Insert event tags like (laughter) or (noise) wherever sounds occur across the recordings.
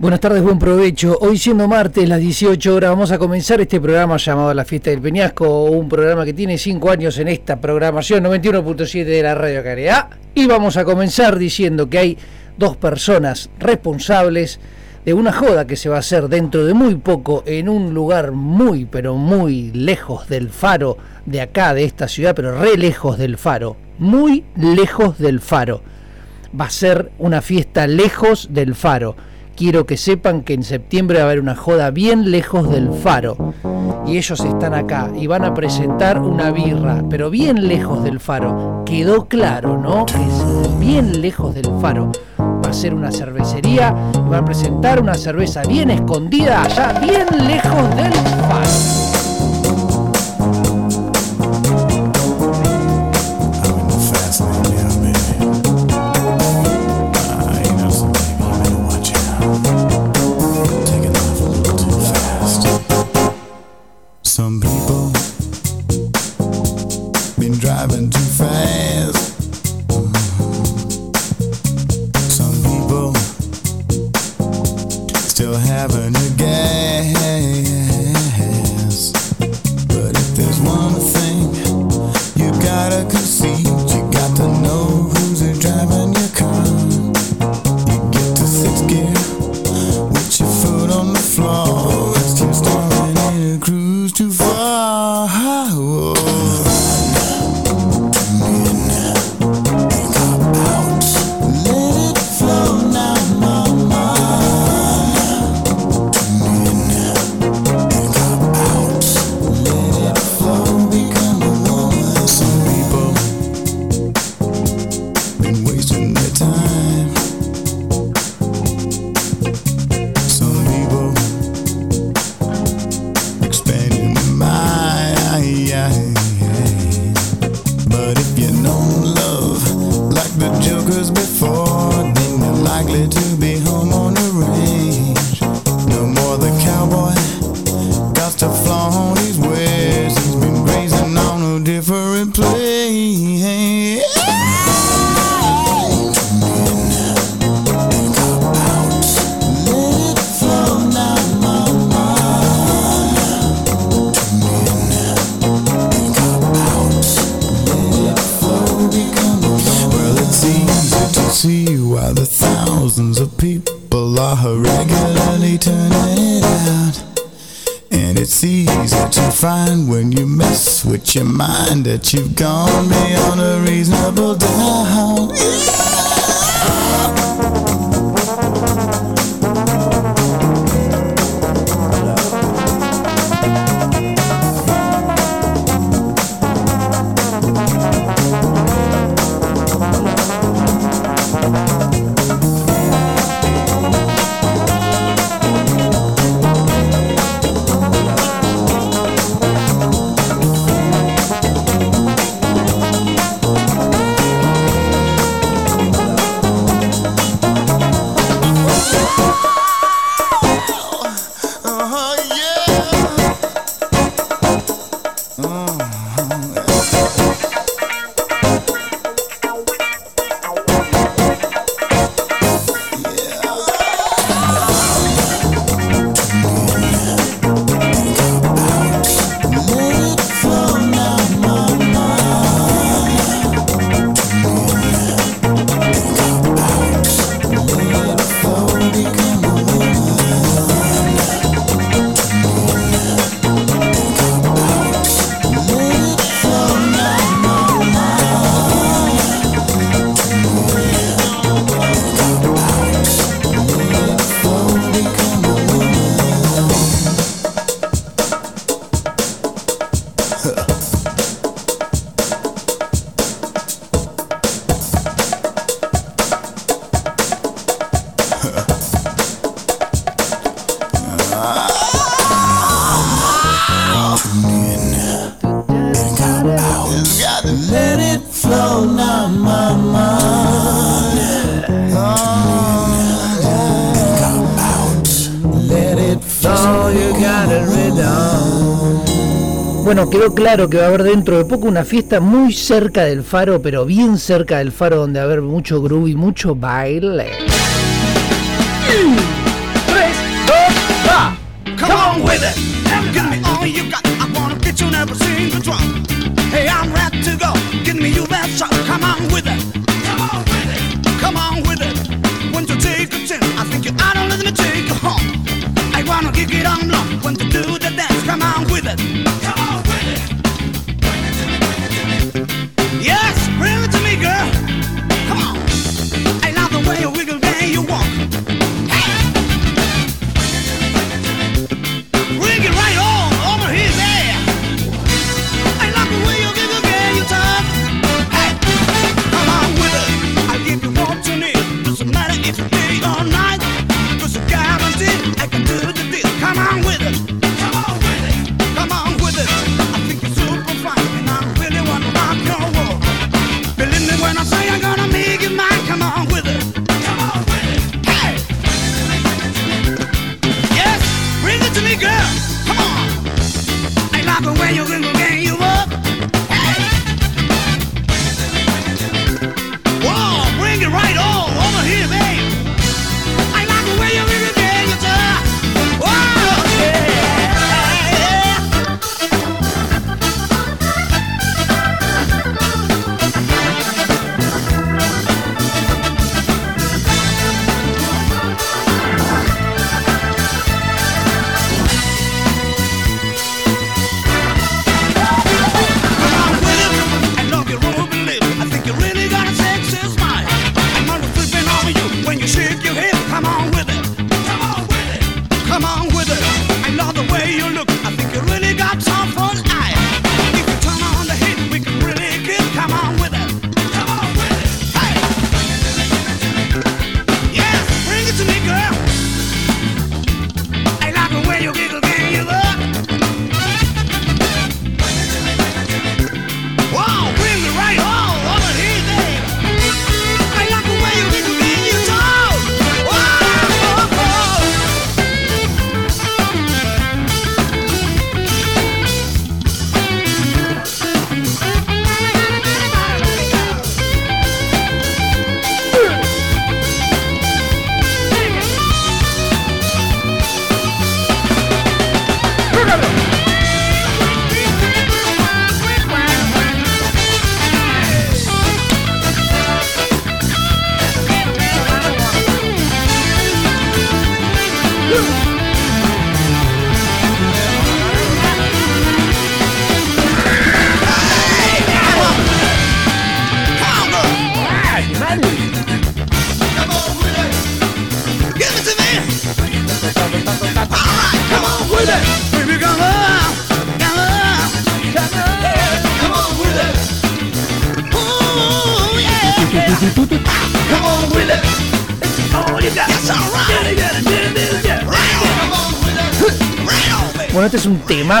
Buenas tardes, buen provecho. Hoy siendo martes, las 18 horas, vamos a comenzar este programa llamado La Fiesta del Peñasco, un programa que tiene 5 años en esta programación 91.7 de la Radio Caridad. Y vamos a comenzar diciendo que hay dos personas responsables de una joda que se va a hacer dentro de muy poco en un lugar muy, pero muy lejos del faro de acá, de esta ciudad, pero re lejos del faro, muy lejos del faro. Va a ser una fiesta lejos del faro quiero que sepan que en septiembre va a haber una joda bien lejos del faro. Y ellos están acá y van a presentar una birra, pero bien lejos del faro. Quedó claro, ¿no? Que es bien lejos del faro. Va a ser una cervecería y van a presentar una cerveza bien escondida allá, bien lejos del faro. Claro que va a haber dentro de poco una fiesta muy cerca del faro, pero bien cerca del faro, donde va a haber mucho groove y mucho baile.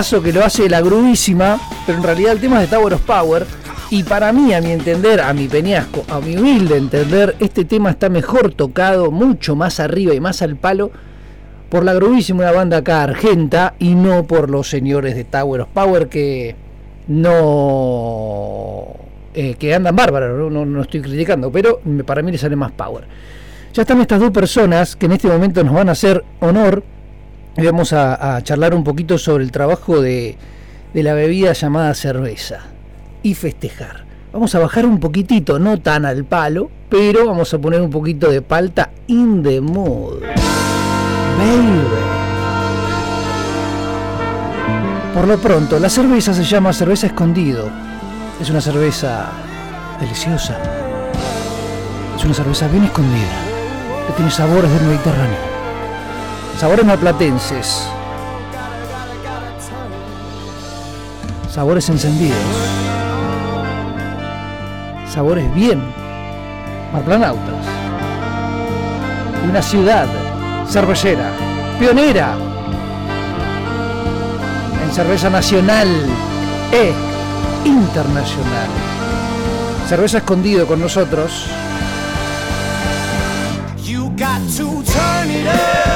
Temazo que lo hace la grubísima, pero en realidad el tema es de Tower of Power. Y para mí, a mi entender, a mi peñasco, a mi humilde entender, este tema está mejor tocado, mucho más arriba y más al palo, por la grubísima, banda acá argenta, y no por los señores de Tower of Power que no. eh, que andan bárbaros, no, no, no estoy criticando, pero para mí le sale más power. Ya están estas dos personas que en este momento nos van a hacer honor vamos a, charlar un poquito sobre el trabajo de, de la bebida llamada cerveza y festejar. Vamos a bajar un poquitito, no tan al palo, pero vamos a poner un poquito de palta in the mood. Baby. Por lo pronto, la cerveza se llama cerveza escondido. Es una cerveza deliciosa. Es una cerveza bien escondida, que tiene sabores del Mediterráneo. Sabores maplatenses. Sabores encendidos. Sabores bien marplanautas. Una ciudad cervecera, pionera en cerveza nacional e internacional. Cerveza escondido con nosotros. You got to turn it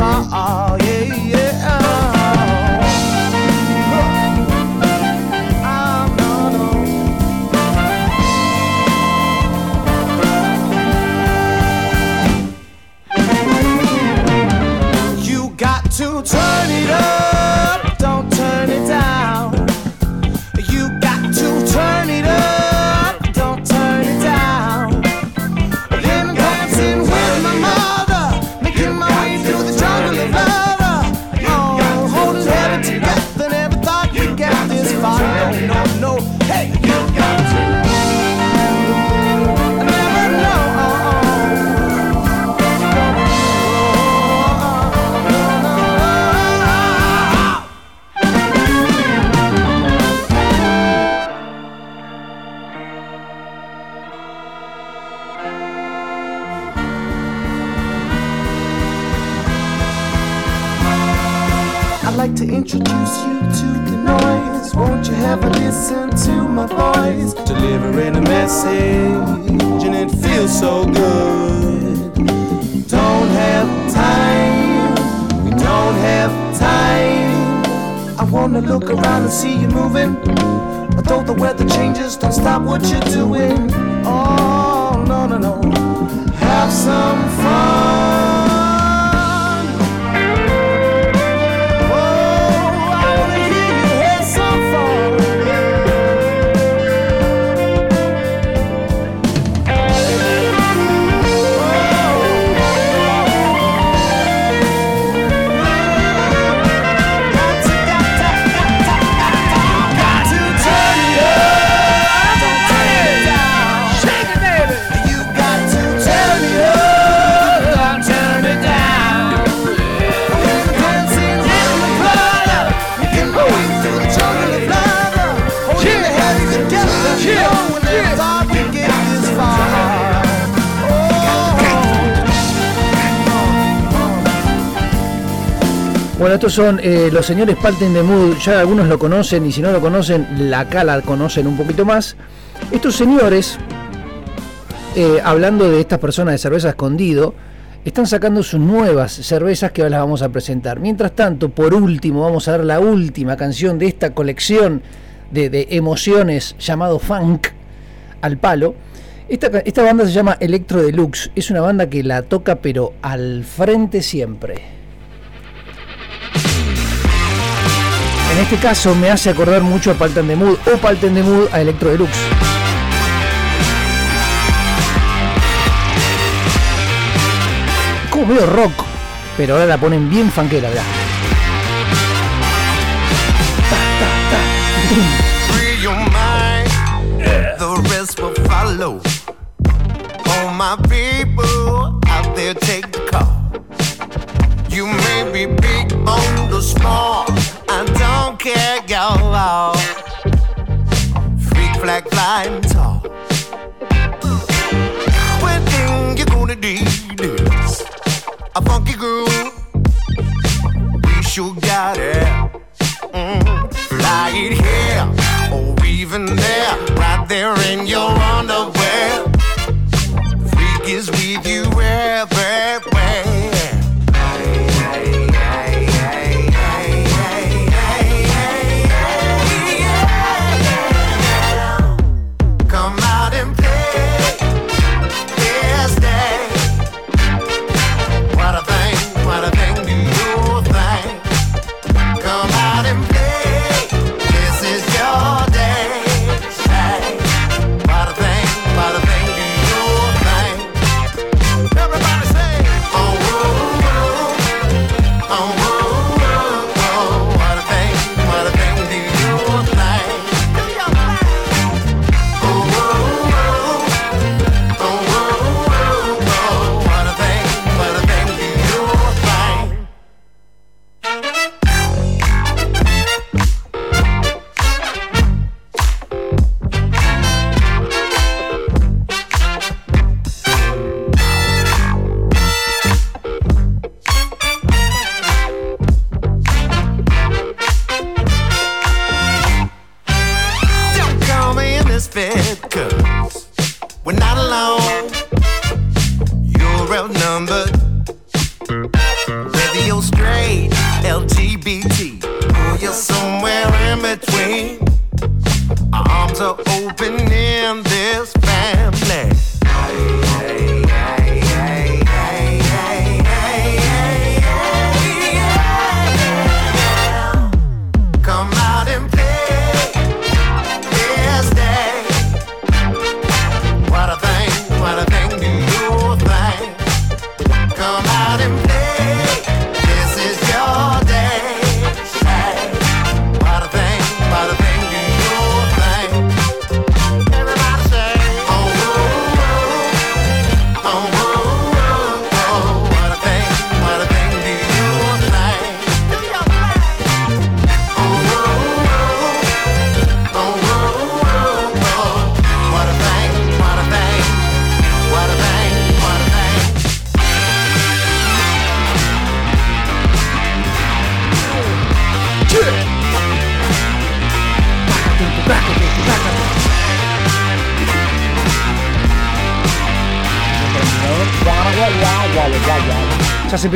ça son eh, los señores Palten de Mood, ya algunos lo conocen y si no lo conocen, la acá la conocen un poquito más. Estos señores, eh, hablando de estas personas de cerveza escondido, están sacando sus nuevas cervezas que ahora las vamos a presentar. Mientras tanto, por último, vamos a ver la última canción de esta colección de, de emociones llamado Funk al palo. Esta, esta banda se llama Electro Deluxe. Es una banda que la toca pero al frente siempre. En este caso me hace acordar mucho a Paltan de Mood o Paltan de Mood a Electro Deluxe. Como medio rock, pero ahora la ponen bien fanquera, ¿verdad? Free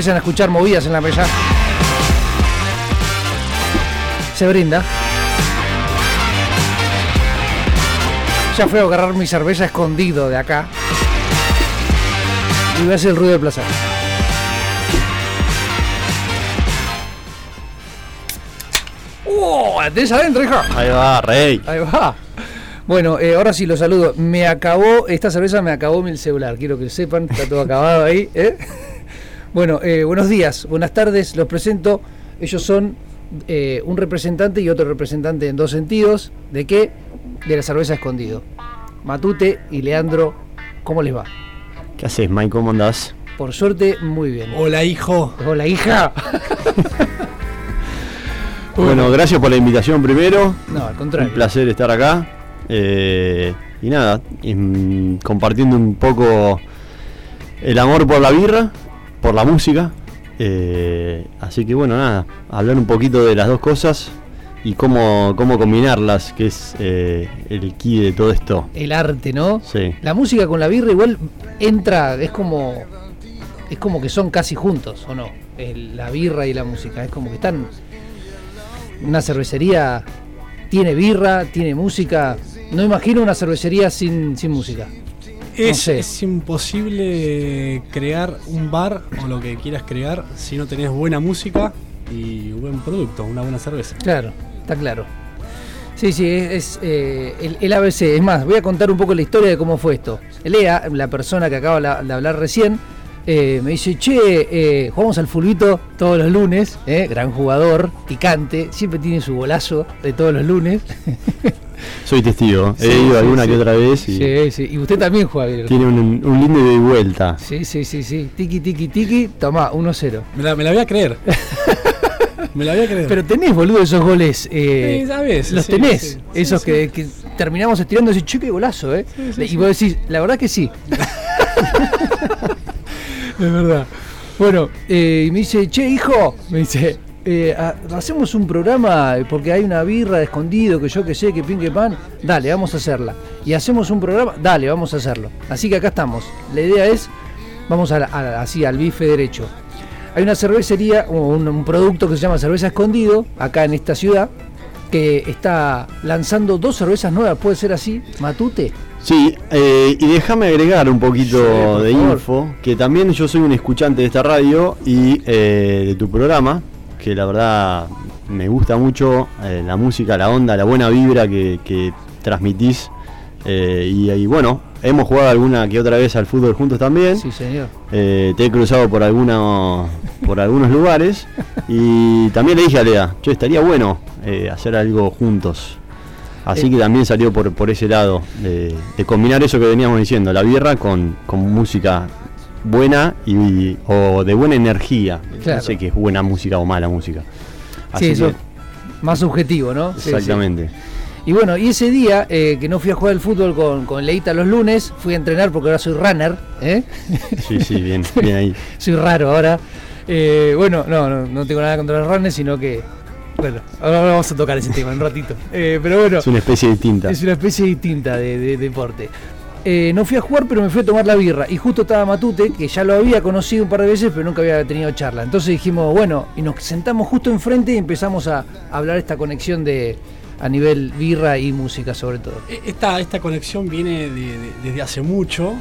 empiezan a escuchar movidas en la mesa. Se brinda. Ya fui a agarrar mi cerveza escondido de acá. Y voy a hacer el ruido de placer. ¡Oh! ¿La tenés adentro, hija? Ahí va, rey. Ahí va. Bueno, eh, ahora sí lo saludo. Me acabó, esta cerveza me acabó mi celular. Quiero que sepan, está todo acabado ahí. ¿eh? Bueno, eh, buenos días, buenas tardes. Los presento. Ellos son eh, un representante y otro representante en dos sentidos. ¿De qué? De la cerveza escondido. Matute y Leandro, ¿cómo les va? ¿Qué haces, Mike? ¿Cómo andás? Por suerte, muy bien. Hola, hijo. Hola, hija. (laughs) Bueno, gracias por la invitación primero. No, al Un contrario. placer estar acá. Eh, y nada, y, mm, compartiendo un poco el amor por la birra, por la música. Eh, así que bueno, nada, hablar un poquito de las dos cosas y cómo, cómo combinarlas, que es eh, el key de todo esto. El arte, ¿no? Sí. La música con la birra igual entra, es como es como que son casi juntos, ¿o no? El- la birra y la música, es como que están una cervecería tiene birra, tiene música. No imagino una cervecería sin, sin música. Es, sé. es imposible crear un bar o lo que quieras crear si no tenés buena música y buen producto, una buena cerveza. Claro, está claro. Sí, sí, es, es, eh, el, el ABC. Es más, voy a contar un poco la historia de cómo fue esto. Lea, la persona que acaba de hablar recién, eh, me dice, che, eh, jugamos al fulbito todos los lunes, eh, gran jugador, picante, siempre tiene su golazo de todos los lunes. (laughs) Soy testigo. Sí, He ido sí, alguna sí. que otra vez y Sí, sí, y usted también juega bien. tiene un, un lindo y vuelta. Sí, sí, sí, sí. Tiki, tiki, tiki, tomá, 1-0. Me la, me la voy a creer. (laughs) me la voy a creer. Pero tenés, boludo, esos goles. eh, Sí, a veces, los sí, tenés. sí. Sí, esos sí. Que, que terminamos estirando y decís, che, qué golazo, ¿eh? y vos decís, la verdad que sí. (laughs) (laughs) es verdad. Bueno, eh, y me dice, che, hijo, me dice, eh, ha- hacemos un programa eh, porque hay una birra de escondido que yo que sé, que pin que pan. Dale, vamos a hacerla. Y hacemos un programa, dale, vamos a hacerlo. Así que acá estamos. La idea es, vamos a, a- así al bife derecho. Hay una cervecería, un, un producto que se llama Cerveza Escondido, acá en esta ciudad, que está lanzando dos cervezas nuevas, ¿puede ser así? Matute. Sí, eh, y déjame agregar un poquito Sí, de info, que también yo soy un escuchante de esta radio y eh, de tu programa, que la verdad me gusta mucho eh, la música, la onda, la buena vibra que, que transmitís. eh, y, y bueno, hemos jugado alguna que otra vez al fútbol juntos también. Sí, señor. Eh, te he cruzado por algunos por algunos lugares y también le dije a Lea, che, estaría bueno hacer algo juntos. Así que también salió por, por ese lado, de, de combinar eso que veníamos diciendo, la birra con, con música buena y, o de buena energía. Claro. No sé qué es buena música o mala música. Así Sí, eso que, más subjetivo, ¿no? Sí, sí. exactamente. Y bueno, y ese día eh, que no fui a jugar al fútbol con, con Leita los lunes, fui a entrenar porque ahora soy runner, ¿eh? Sí, sí, bien, (laughs) bien ahí. soy raro ahora. Eh, bueno, no, no, no tengo nada contra los runners, sino que, bueno, ahora vamos a tocar ese tema en un ratito. Eh, pero bueno, Es una especie distinta. es una especie distinta de, de deporte. Eh, no fui a jugar, pero me fui a tomar la birra. Y justo estaba Matute, que ya lo había conocido un par de veces, pero nunca había tenido charla. Entonces dijimos, bueno, y nos sentamos justo enfrente y empezamos a, a hablar esta conexión de a nivel birra y música sobre todo. E- Esta, esta conexión viene de- de- desde hace mucho,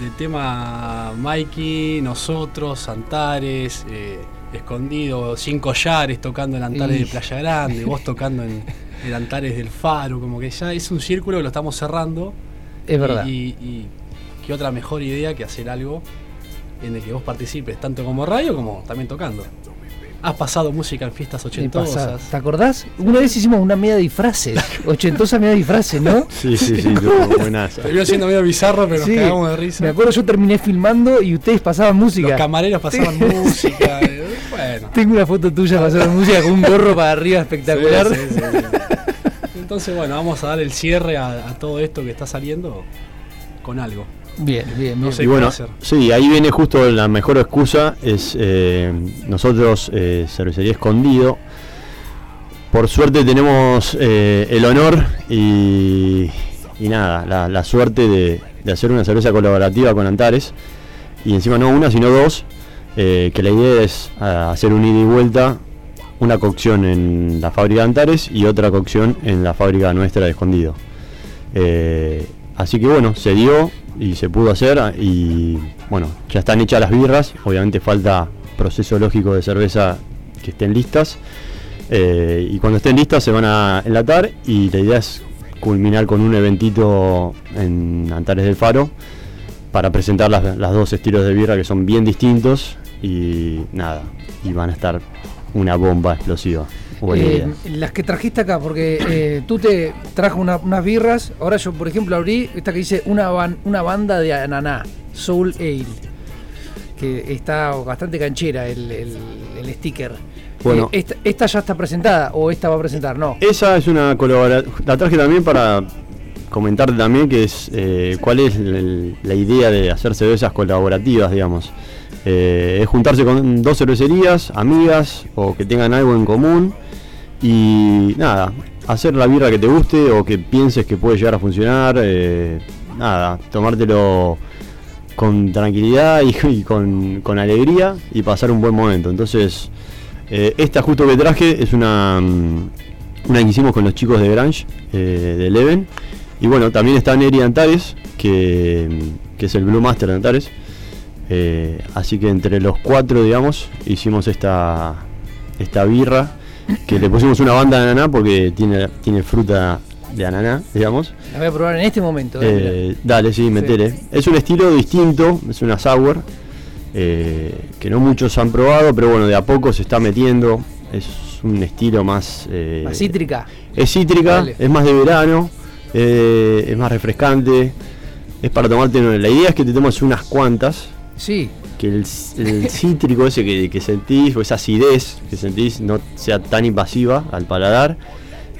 del tema Mikey, nosotros, Antares, eh, Escondido, Sin Collares tocando en Antares Y- de Playa Grande, vos (laughs) tocando en, en Antares del Faro, como que ya es un círculo que lo estamos cerrando. Es verdad. Y, y- y qué otra mejor idea que hacer algo en el que vos participes, tanto como radio como también tocando. Has pasado música en fiestas ochentosas. ¿Te acordás? Una vez hicimos una media disfraces, (laughs) ochentosa media disfraces, ¿no? Sí, sí, sí, tuvo (laughs) buenaza. Terminó siendo medio bizarro, pero Sí, nos cagamos de risa. Me acuerdo yo terminé filmando y ustedes pasaban música. Los camareros pasaban música. (laughs) eh, Bueno. Tengo una foto tuya pasando música con un gorro para arriba espectacular. Sí, sí, sí, sí. Entonces, bueno, vamos a dar el cierre a, a todo esto que está saliendo con algo. Bien, bien, No bien. sé. Y qué bueno, hacer. sí, ahí viene justo la mejor excusa, es eh, nosotros, eh, Cervecería Escondido, por suerte tenemos eh, el honor y, y nada, la, la suerte de, de hacer una cerveza colaborativa con Antares, y encima no una, sino dos, eh, que la idea es ah, hacer un ida y vuelta, una cocción en la fábrica de Antares y otra cocción en la fábrica nuestra de Escondido. Eh, así que bueno, se dio y se pudo hacer y bueno, ya están hechas las birras, obviamente falta proceso lógico de cerveza que estén listas eh, y cuando estén listas se van a enlatar y la idea es culminar con un eventito en Antares del Faro para presentar las, las dos estilos de birra que son bien distintos y nada, y van a estar una bomba explosiva. Eh, las que trajiste acá, porque eh, tú te trajo una- unas birras. Ahora yo, por ejemplo, abrí esta que dice una, ban- una banda de ananá, Soul Ale. Que está bastante canchera el, el- el sticker. Bueno. Eh, esta, esta ya está presentada o esta va a presentar? No. Esa es una colaboración. La traje también para comentarte también que es eh, cuál es el- la idea de hacer cervezas colaborativas, digamos. Eh, es juntarse con dos cervecerías, amigas o que tengan algo en común y nada, hacer la birra que te guste o que pienses que puede llegar a funcionar. eh, nada, tomártelo con tranquilidad y, con, con alegría y pasar un buen momento. Entonces, eh, esta justo que traje es una, mm, una que hicimos con los chicos de Grange, de Eleven. Y bueno, también está Neri Antares, que, que es el Blue Master de Antares. Eh, así que entre los cuatro, digamos, hicimos esta, esta birra, que le pusimos una banda de ananá porque tiene, tiene fruta de ananá, digamos. La voy a probar en este momento. eh, Eh, dale, sí, metele. Es un estilo distinto, es una sour, eh, que no muchos han probado, pero bueno, de a poco se está metiendo. Es un estilo más... eh. La cítrica. Es cítrica, Dale. es más de verano, es más refrescante, es para tomarte... La idea es que te tomes unas cuantas, Sí. que el, el (laughs) cítrico ese que, que sentís, o esa acidez que sentís, no sea tan invasiva al paladar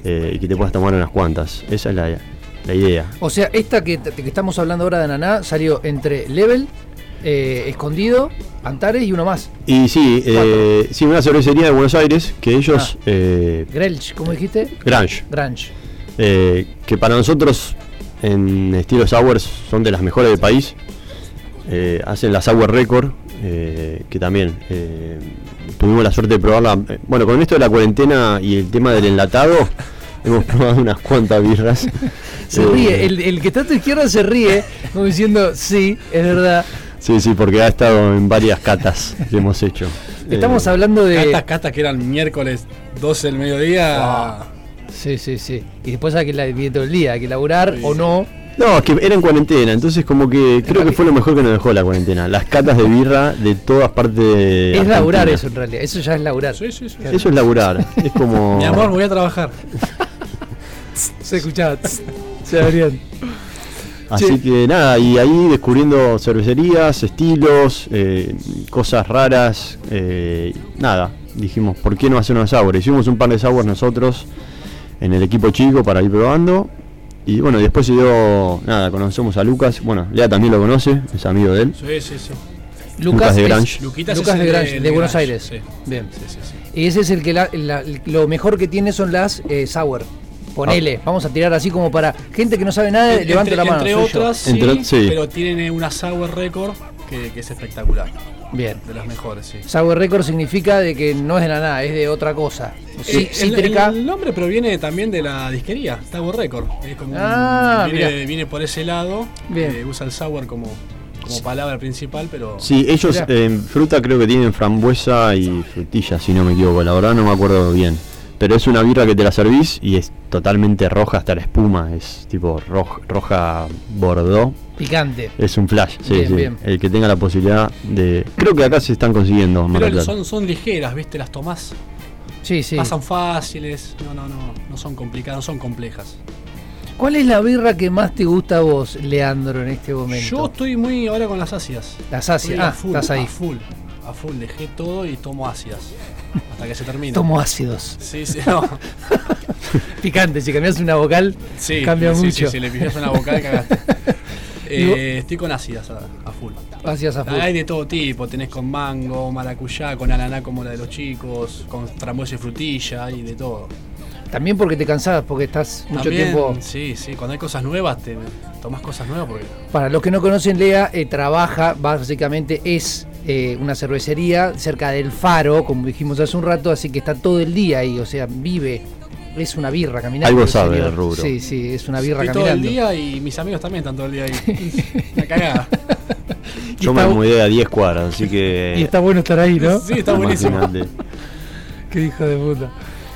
eh, y que te puedas tomar unas cuantas. Esa es la, la idea. O sea, esta que, que estamos hablando ahora de Ananá salió entre Level, eh, Escondido, Antares y uno más. Y sí, eh, sí, una cervecería de Buenos Aires que ellos, Ah. eh, Grelch, ¿cómo dijiste? Grange, Grange. que para nosotros en estilo sours son de las mejores del país. Eh, hacen la Sour Record, eh, que también eh, tuvimos la suerte de probarla. Bueno, con esto de la cuarentena y el tema del enlatado, (laughs) hemos probado unas cuantas birras. (laughs) Se Eh, ríe, el, el que está a tu izquierda se ríe, como diciendo, sí, es verdad. Sí, sí, porque ha estado en varias catas que hemos hecho. Estamos Eh, hablando de... Catas, catas que eran miércoles 12 del mediodía. Sí, sí, sí. Y después hay que la todo el día, hay que laburar o no. No, es que era en cuarentena, entonces como que creo que fue lo mejor que nos dejó la cuarentena. Las catas de birra de todas partes de Es laburar eso en realidad, eso ya es laburar. Sí, sí, sí. Eso es laburar, es como... (laughs) Mi amor, voy a trabajar. (laughs) Se escuchaba. (laughs) Se abrían. Así Sí. que nada, y ahí descubriendo cervecerías, estilos, eh, cosas raras, eh, nada, dijimos, ¿por qué no hacer una sour? Hicimos un par de sours nosotros en el equipo chico para ir probando. Y bueno, después se dio, nada, conocemos a Lucas, bueno, Lea también lo conoce, es amigo de él. Sí, sí, sí. Lucas de Grange. Lucas es de Grange, de, de Buenos Grange, Aires. sí. Bien. Sí, sí, sí. Y ese es el que la- la- lo mejor que tiene son las eh, sour. Ponele, vamos a tirar así como para gente que no sabe nada, En- levante entre, la mano. Entre otras, sí, Entre- sí. pero tienen una Sour Record que, que es espectacular. Bien. De las mejores, sí. Sour record significa de que no es de la nada, es de otra cosa. Sí, Eh, el, cítrica. el nombre proviene también de la disquería, Sour Record. Es como un- Ah, viene, viene por ese lado. Bien. eh, usa el sour como, como palabra principal, pero Sí, ellos en fruta creo que tienen frambuesa y frutilla, si no me equivoco. La verdad no me acuerdo bien. Pero es una birra que te la servís y es totalmente roja hasta la espuma. Es tipo roj- roja bordó. Picante. Es un flash, sí, Bien, sí. bien. El que tenga la posibilidad de... Creo que acá se están consiguiendo. pero son, son ligeras, ¿viste? Las tomás. Sí, sí. Pasan fáciles. No, no, no. No son complicadas, no son complejas. ¿Cuál es la birra que más te gusta a vos, Leandro, en este momento? Yo estoy muy ahora con las ácidas. Las ácidas. Ah, full, estás ahí. A full. A full. Dejé todo y tomo ácidas. Hasta que se termine. Tomo ácidos. Sí, sí, no. (laughs) Picante, si cambias una vocal, Sí, cambia sí, mucho. Sí, si le pifias una vocal, cagaste. (laughs) Eh, estoy con ácidas a, a full. Ácidas a full. Hay de todo tipo, tenés con mango, maracuyá, con ananá como la de los chicos, con frambuesa y frutilla, y de todo. También porque te cansás, porque estás mucho También, tiempo. Sí, sí, cuando hay cosas nuevas, te tomás cosas nuevas porque. Para los que no conocen, Lea eh, trabaja, básicamente es eh, una cervecería cerca del faro, como dijimos hace un rato, así que está todo el día ahí, o sea, vive. Es una birra caminando. Algo el sabe del rubro. Sí, sí, es una birra Estoy todo caminando. el día y mis amigos también están todo el día ahí. (laughs) Una cagada. Yo Y me mudé a 10 cuadras, así que... (laughs) Y está bueno estar ahí, ¿no? Sí, está buenísimo. (laughs) Qué hijo de puta.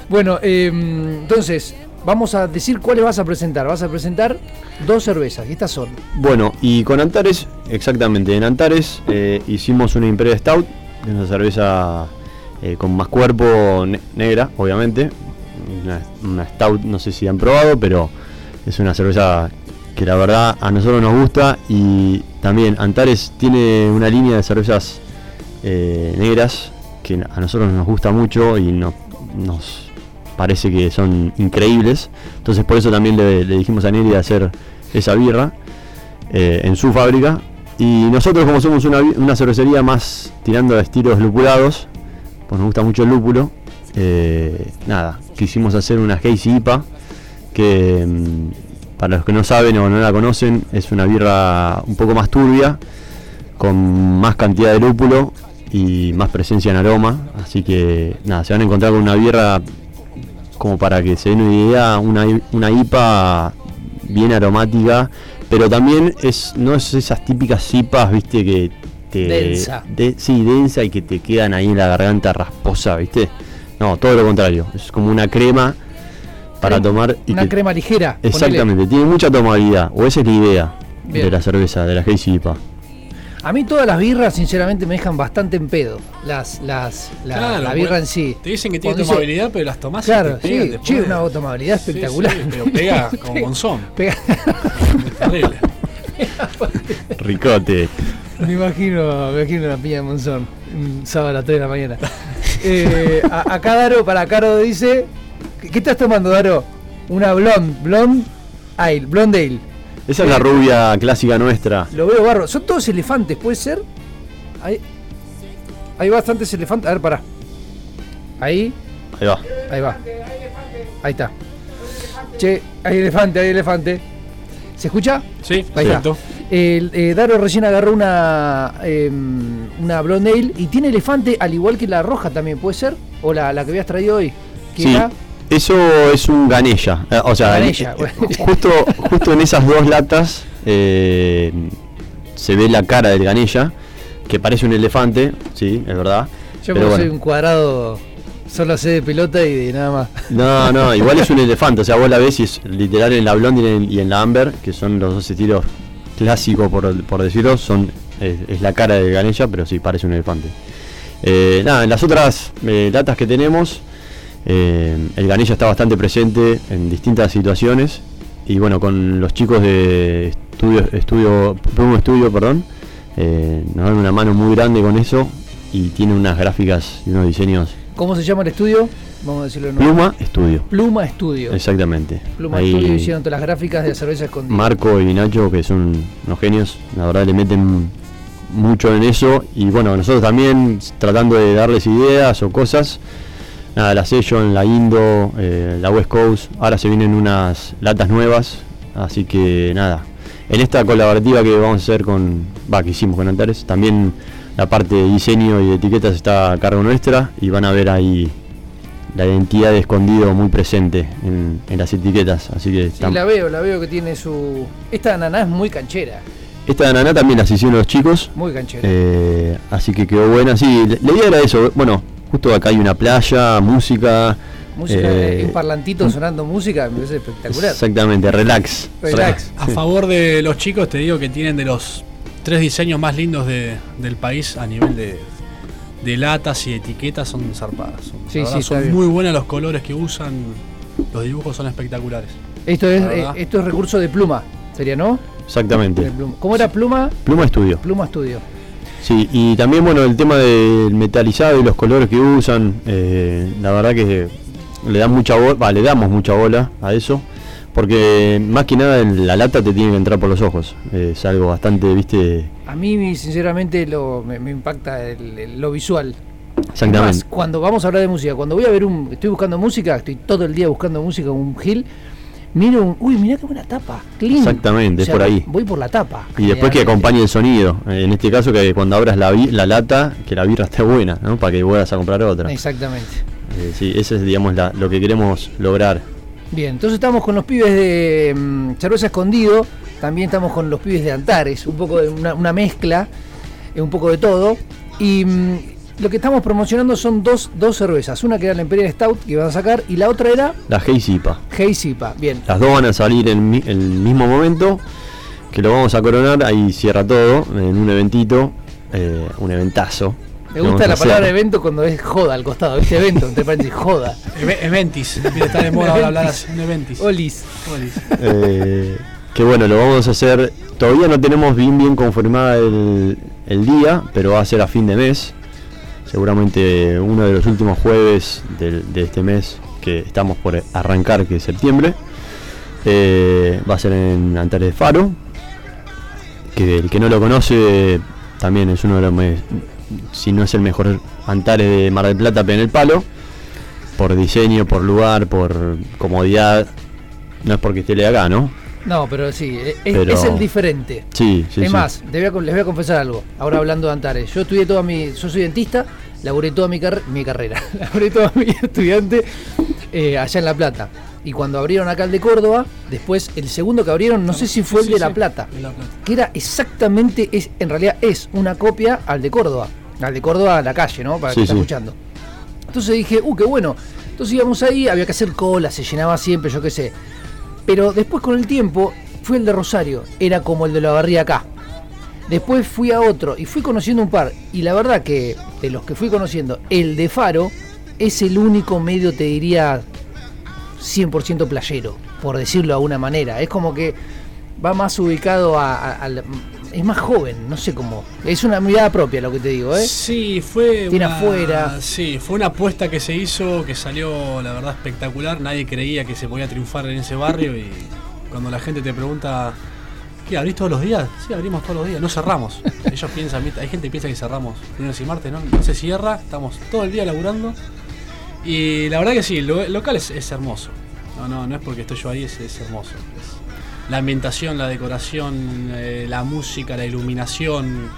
Bueno, eh, entonces, vamos a decir cuáles vas a presentar. Vas a presentar dos cervezas, y estas son. Bueno, y con Antares, exactamente, en Antares eh, hicimos una Imperial Stout, una cerveza eh, con más cuerpo, ne- negra, obviamente. Una, una Stout, no sé si han probado, pero es una cerveza que la verdad a nosotros nos gusta. Y también Antares tiene una línea de cervezas eh, negras que a nosotros nos gusta mucho y no- nos parece que son increíbles. Entonces por eso también le, dijimos a Neri de hacer esa birra eh, en su fábrica. Y nosotros como somos una cervecería más tirando a estilos lupulados, pues nos gusta mucho el lúpulo, eh, nada, quisimos hacer una Hazy IPA, que mm, para los que no saben o no la conocen, es una birra un poco más turbia, con más cantidad de lúpulo y más presencia en aroma. Así que nada, se van a encontrar con una birra como para que se den una idea, una, una IPA bien aromática, pero también es no es esas típicas cipas, viste, que te. Densa. de- sí, densa y que te quedan ahí en la garganta rasposa, viste. No, todo lo contrario. Es como una crema para Crema- tomar. Y Una que- crema ligera. ponele. Exactamente, tiene mucha tomabilidad, o esa es la idea Bien. de la cerveza, de la Hazy IPA. A mí todas las birras, sinceramente, me dejan bastante en pedo. Las, las, la, Claro, la birra bueno, en sí. Te dicen que tiene Cuando dice- tomabilidad, pero las tomás y Claro, te pegan sí, después. una tomabilidad Sí, espectacular. sí, pero pega (laughs) como monzón. Pega- Terrible. (laughs) Ricote. me imagino, me imagino una piña de monzón. Un sábado a las 3 de la mañana. (laughs) Eh, a- acá Daro, para Caro dice. ¿Qué, qué estás tomando, Daro? Una blonde, blonde ale, blonde ale. Esa es la rubia clásica nuestra. Lo veo barro. Son todos elefantes, ¿puede ser? Hay, hay bastantes elefantes. A ver, pará. Ahí, Ahí va. ahí va. Ahí está. Che, hay elefante, hay elefante. ¿Se escucha? Sí, Ahí está. perfecto. El, eh, Daro recién agarró una em, una blonde ale y tiene elefante al igual que la roja también, ¿puede ser? O la, la que habías traído hoy. ¿Qué Sí, era? Eso es un ganella. Eh, O sea, Ganella, eh, bueno. (laughs) justo, justo en esas dos latas eh, se ve la cara del ganella, que parece un elefante, sí, es verdad. Yo pero soy un cuadrado, solo sé de pelota y de nada más. No, no, (laughs) igual es un elefante, o sea, vos la ves y es literal en la blonde y en, y en la amber, que son los dos estilos clásicos, por, por decirlo, son es, es la cara de Ganella, pero sí, parece un elefante. Eh, nada, en las otras latas que tenemos, eh, el Ganella está bastante presente en distintas situaciones, y bueno, con los chicos de estudio, estudio, Plumo Estudio, perdón, eh, nos dan una mano muy grande con eso, y tiene unas gráficas y unos diseños. ¿Cómo se llama el estudio? Vamos a decirlo de nuevo. Pluma Estudio. Pluma Estudio. Exactamente. Pluma Ahí Estudio hicieron todas las gráficas de la cerveza escondida. Marco y Nacho, que son unos genios, la verdad le meten mucho en eso. Y bueno, nosotros también tratando de darles ideas o cosas. Nada, la en la Indo, eh, la West Coast. Ahora se vienen unas latas nuevas. Así que nada. En esta colaborativa que vamos a hacer con. Va, que hicimos con Antares, también la parte de diseño y de etiquetas está a cargo nuestra. Y van a ver ahí la identidad de escondido muy presente en, en las etiquetas. Así que Sí, la veo, la veo que tiene su. Esta ananá es muy canchera. Esta de Ananá también las hicieron los chicos. Muy canchera. eh, así que quedó buena. Sí, la idea era eso. Bueno, justo acá hay una playa, música. música, eh, un parlantito sonando música, me parece espectacular. Exactamente, relax. Relax. A favor de los chicos te digo que tienen de los tres diseños más lindos de- del país a nivel de, de latas y etiquetas son zarpadas. Son, la Sí, verdad, sí, está son bien. muy buenos los colores que usan, los dibujos son espectaculares. Esto es, eh, esto es recurso de pluma, sería, ¿no? Exactamente. ¿Cómo era pluma? Pluma Estudio. Pluma Estudio. Sí, y también, bueno, el tema del metalizado y los colores que usan. eh, la verdad que le dan mucha bola, le damos mucha bola a eso. Porque más que nada la lata te tiene que entrar por los ojos. es algo bastante, viste. A mí, sinceramente, lo, me, me impacta el- el- lo visual. Exactamente. Más, cuando vamos a hablar de música, cuando voy a ver un. Estoy buscando música, estoy todo el día buscando música, un gil. Miro un. Uy, mirá qué buena tapa. Clean. Exactamente, es por ahí. Voy por la tapa. Y después que acompañe el sonido. Eh, En este caso, que cuando abras la, la lata, que la birra esté buena, ¿no? Para que vuelvas a comprar otra. Exactamente. Eh, sí, ese es, digamos, la- lo que queremos lograr. Bien, entonces estamos con los pibes de Cerveza Escondido, también estamos con los pibes de Antares, un poco de una, una mezcla, eh, un poco de todo. Y mm, lo que estamos promocionando son dos, dos cervezas, una que era la Imperial Stout que iban a sacar y la otra era La Hazy IPA. Hey Sipa. Bien, Las dos van a salir en mi- el mismo momento, que lo vamos a coronar, ahí cierra todo, en un eventito, eh, un eventazo. me gusta la hacer. palabra evento cuando es joda al costado, ¿viste? Evento, entre paréntesis, joda. (laughs) Eve- Eventis, estar de moda hablar así, un Eventis. Olis. Olis. Eh, que bueno, lo vamos a hacer. Todavía no tenemos bien bien confirmada el, el día, pero va a ser a fin de mes. Seguramente uno de los últimos jueves de este mes que estamos por arrancar, que es septiembre. Eh, va a ser en Antares de Faro. Que el que no lo conoce también es uno de los, si no es el mejor Antares de Mar del Plata, en el palo. Por diseño, por lugar, por comodidad. No es porque esté acá, ¿no? No, pero sí, e- es, Pero- es el diferente. Sí, sí. es sí. más, te voy a con- les voy a confesar algo. Ahora hablando de Antares. Yo estudié toda mi. Yo soy dentista, laburé toda mi, carre- mi carrera. (laughs) laburé toda mi estudiante eh, allá en La Plata. Y cuando abrieron acá el de Córdoba, después el segundo que abrieron, no sé si fue el de sí, La Plata, de La Plata. que era exactamente, es, en realidad es una copia al de Córdoba. Al de Córdoba a la calle, ¿no? Para que está escuchando. Entonces dije, uh, qué bueno. Entonces íbamos ahí, había que hacer cola, se llenaba siempre, yo qué sé. Pero después con el tiempo fue el de Rosario, era como el de la barría acá. Después fui a otro y fui conociendo un par. Y la verdad que de los que fui conociendo, el de Faro es el único medio, te diría, 100% playero, por decirlo de alguna manera. Es como que va más ubicado a, a- al- Es más joven, no sé cómo. Es una mirada propia lo que te digo, ¿eh? Sí, fue Tiene una, afuera. Sí, fue una apuesta que se hizo que salió, la verdad, espectacular. Nadie creía que se podía triunfar en ese barrio y cuando la gente te pregunta, ¿qué abrís todos los días? Sí, abrimos todos los días, no cerramos. (laughs) Ellos piensan, hay gente que piensa que cerramos lunes y martes, ¿no? No se cierra, estamos todo el día laburando. Y la verdad que sí, lo- el local es, es hermoso. No, no, no es porque estoy yo ahí, es, es hermoso. Es- la ambientación, la decoración, eh, la música, la iluminación,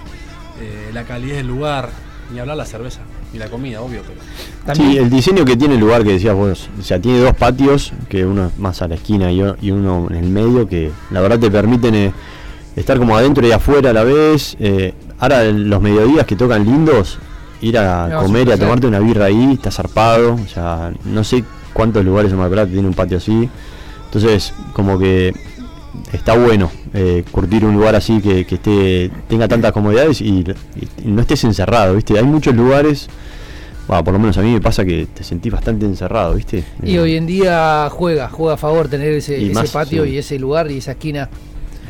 eh, la calidad del lugar, ni hablar la cerveza y la comida, obvio, pero También- Sí, el diseño que tiene el lugar que decías vos, o sea, tiene dos patios, que uno es más a la esquina y uno en el medio, que la verdad te permiten eh, estar como adentro y afuera a la vez. eh, ahora los mediodías que tocan lindos, ir a No, comer y a tomarte una birra ahí, está zarpado, o sea, no sé cuántos lugares en Mar Plata tiene un patio así. Entonces, como que está bueno eh, curtir un lugar así que, que esté tenga tantas comodidades y, y no estés encerrado, ¿viste? Hay muchos lugares, bueno, por lo menos a mí me pasa que te sentís bastante encerrado, ¿viste? Y Eh, hoy en día juega, juega a favor tener ese, ese más, patio sí. y ese lugar y esa esquina.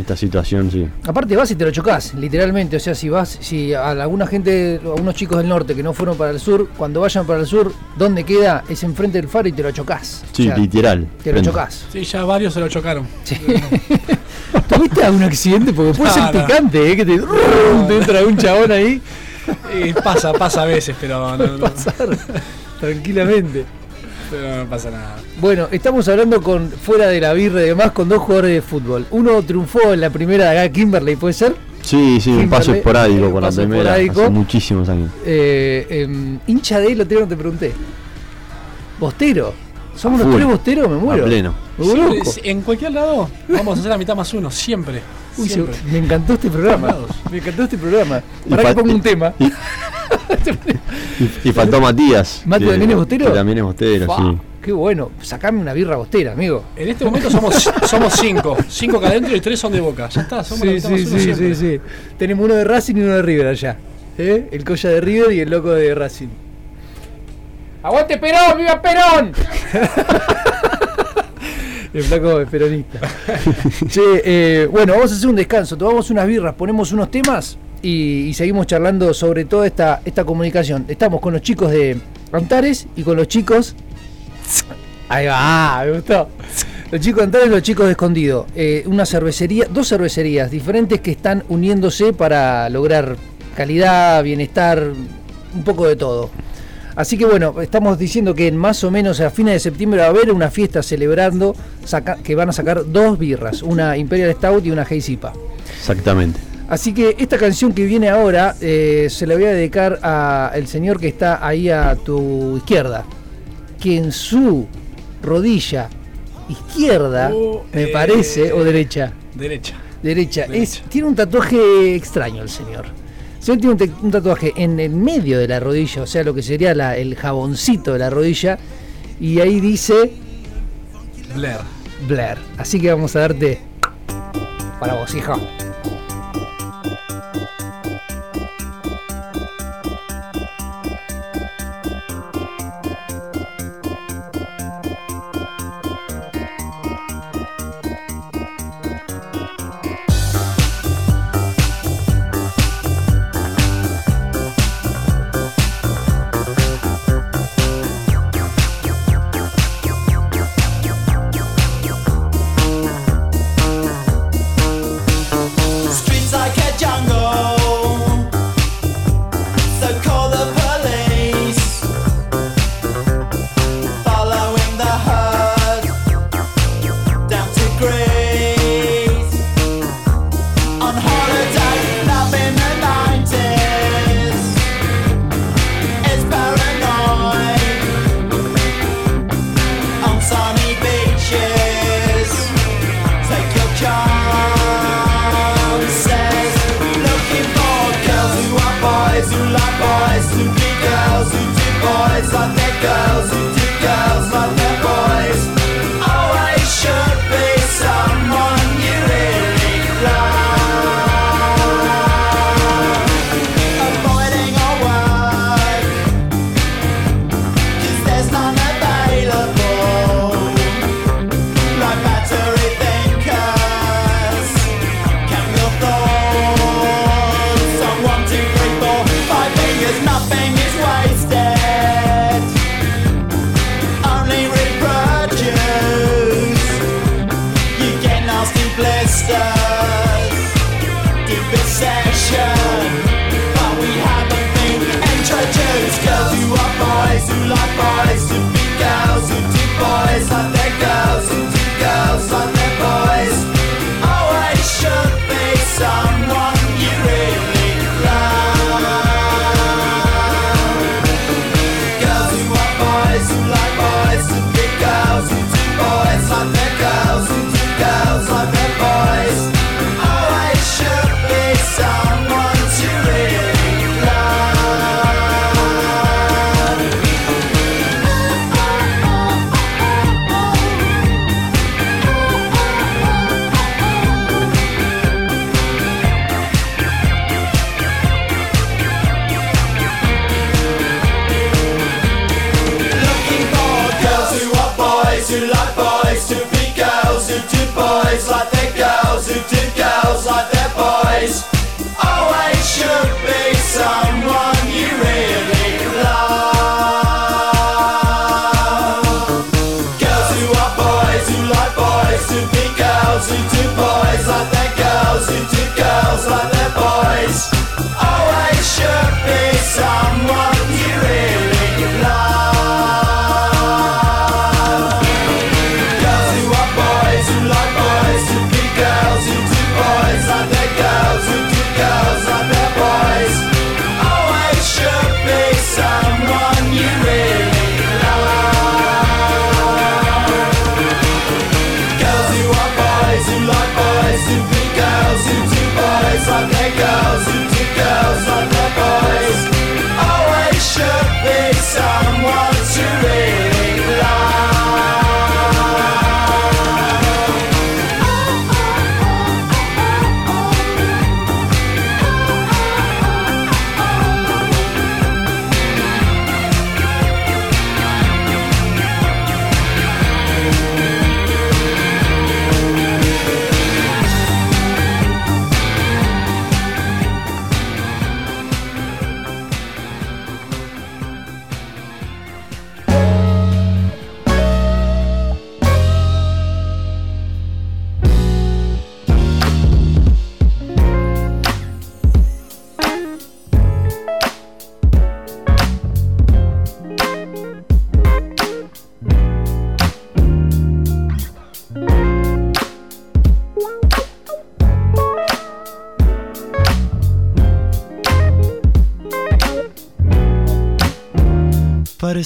Esta situación, sí. Aparte vas y te lo chocas, literalmente. O sea, si vas, si a alguna gente, a unos chicos del norte que no fueron para el sur, cuando vayan para el sur, ¿dónde queda? Es enfrente del faro y te lo chocas. Sí, literal. Te lo chocas. sí, ya varios se lo chocaron. Sí. (laughs) ¿Tuviste algún accidente? Porque puede ser No, no. picante, ¿eh? Que te, te entra un chabón ahí. Y pasa, pasa a veces, pero no, no- (laughs) Pasar tranquilamente. Pero no pasa nada. Bueno, estamos hablando con fuera de la birra y demás con dos jugadores de fútbol. Uno triunfó en la primera de acá, Kimberley, ¿puede ser? Sí, sí, un paso esporádico un por la primera, esporádico. hace muchísimos años. Eh, em, hincha de él, otro no te pregunté. Bostero. ¿Somos los tres bosteros? Me muero. A pleno. Sí, en cualquier lado vamos a hacer la mitad más uno, siempre. Uy, se- me encantó este programa. Me encantó este programa. Para que ponga un tema. Y, (laughs) y- y faltó Matías. ¿Mati que- también es bostero? que también es bostero, sí. Qué bueno. Sacame una birra bostera, amigo. En este momento somos, somos cinco. Cinco acá adentro y tres son de boca. Ya está, somos la Sí, sí, sí, sí. Tenemos uno de Racing y uno de River allá. ¿Eh? El Colla de River y el loco de Racing. ¡Aguante Perón! ¡Viva Perón! (laughs) el flaco es peronista. (laughs) che, eh, bueno, vamos a hacer un descanso. Tomamos unas birras, ponemos unos temas y, y seguimos charlando sobre toda esta, esta comunicación. Estamos con los chicos de Antares y con los chicos. Ahí va, me gustó. Los chicos de Antares y los chicos de Escondido. Eh, una cervecería, dos cervecerías diferentes que están uniéndose para lograr calidad, bienestar, un poco de todo. Así que bueno, estamos diciendo que en más o menos a fines de septiembre va a haber una fiesta celebrando saca- que van a sacar dos birras, una Imperial Stout y una Heisipa. Exactamente. Así que esta canción que viene ahora eh, se la voy a dedicar al señor que está ahí a tu izquierda, que en su rodilla izquierda, Oh, me eh, parece, o derecha, Derecha. derecha, derecha. Es, tiene un tatuaje extraño el señor. El señor tiene un, tatuaje en el medio de la rodilla, o sea, lo que sería la- el jaboncito de la rodilla, y ahí dice Blair. Blair. Así que vamos a darte para vos, hijo.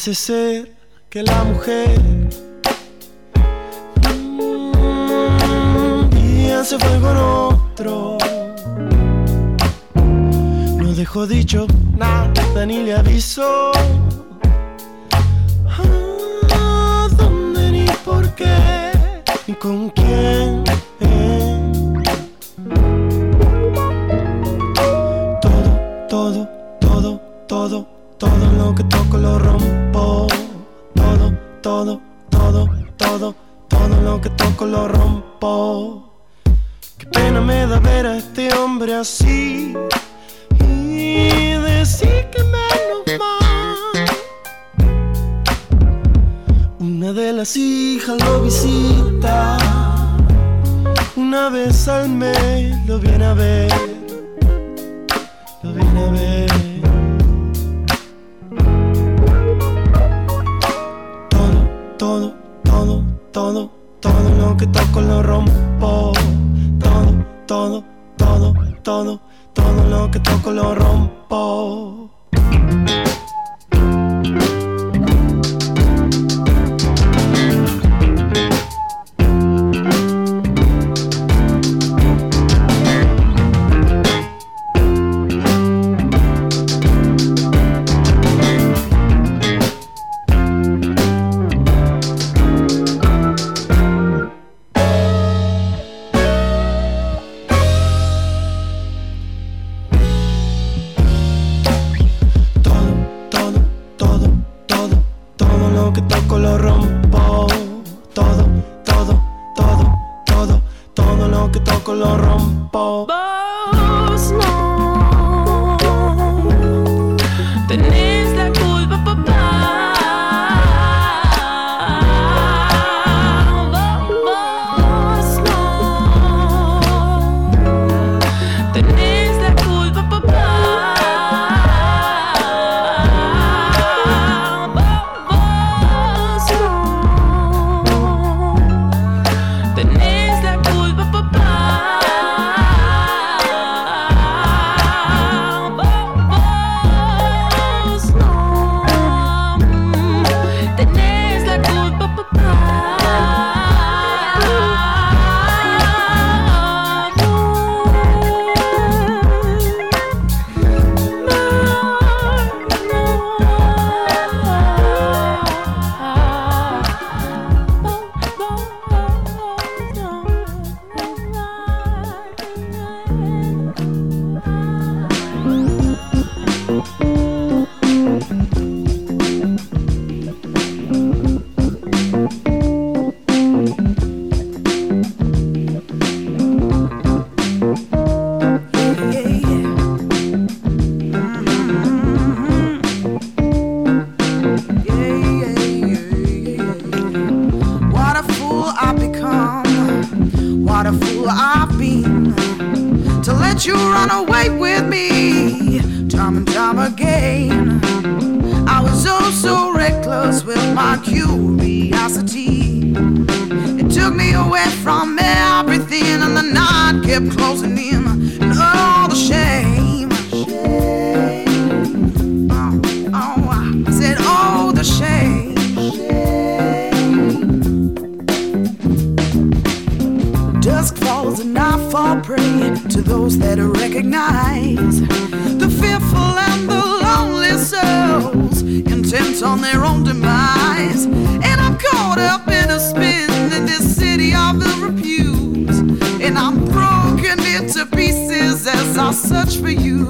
Parece ser que la mujer mmm, se fue con otro. No dejó dicho nada ni le avisó. Ah, ¿Dónde ni por qué? Ni con quién. lo rompo. Qué pena me da ver a este hombre así y decir que me menos mal. Una de las hijas lo visita, una vez al mes lo viene a ver, lo viene a ver. lo rompo. Todo, todo, todo, todo, todo lo que toco lo rompo. Curiosity. It took me away from everything, and the night kept closing in. And all the shame. Oh, oh, I said, oh, the shame. Dusk falls and I fall prey to those that recognize the fearful and the lonely souls intent on their own demise. And I'm caught up in a spin in this city of the refuse. And I'm broken into pieces as I search for you.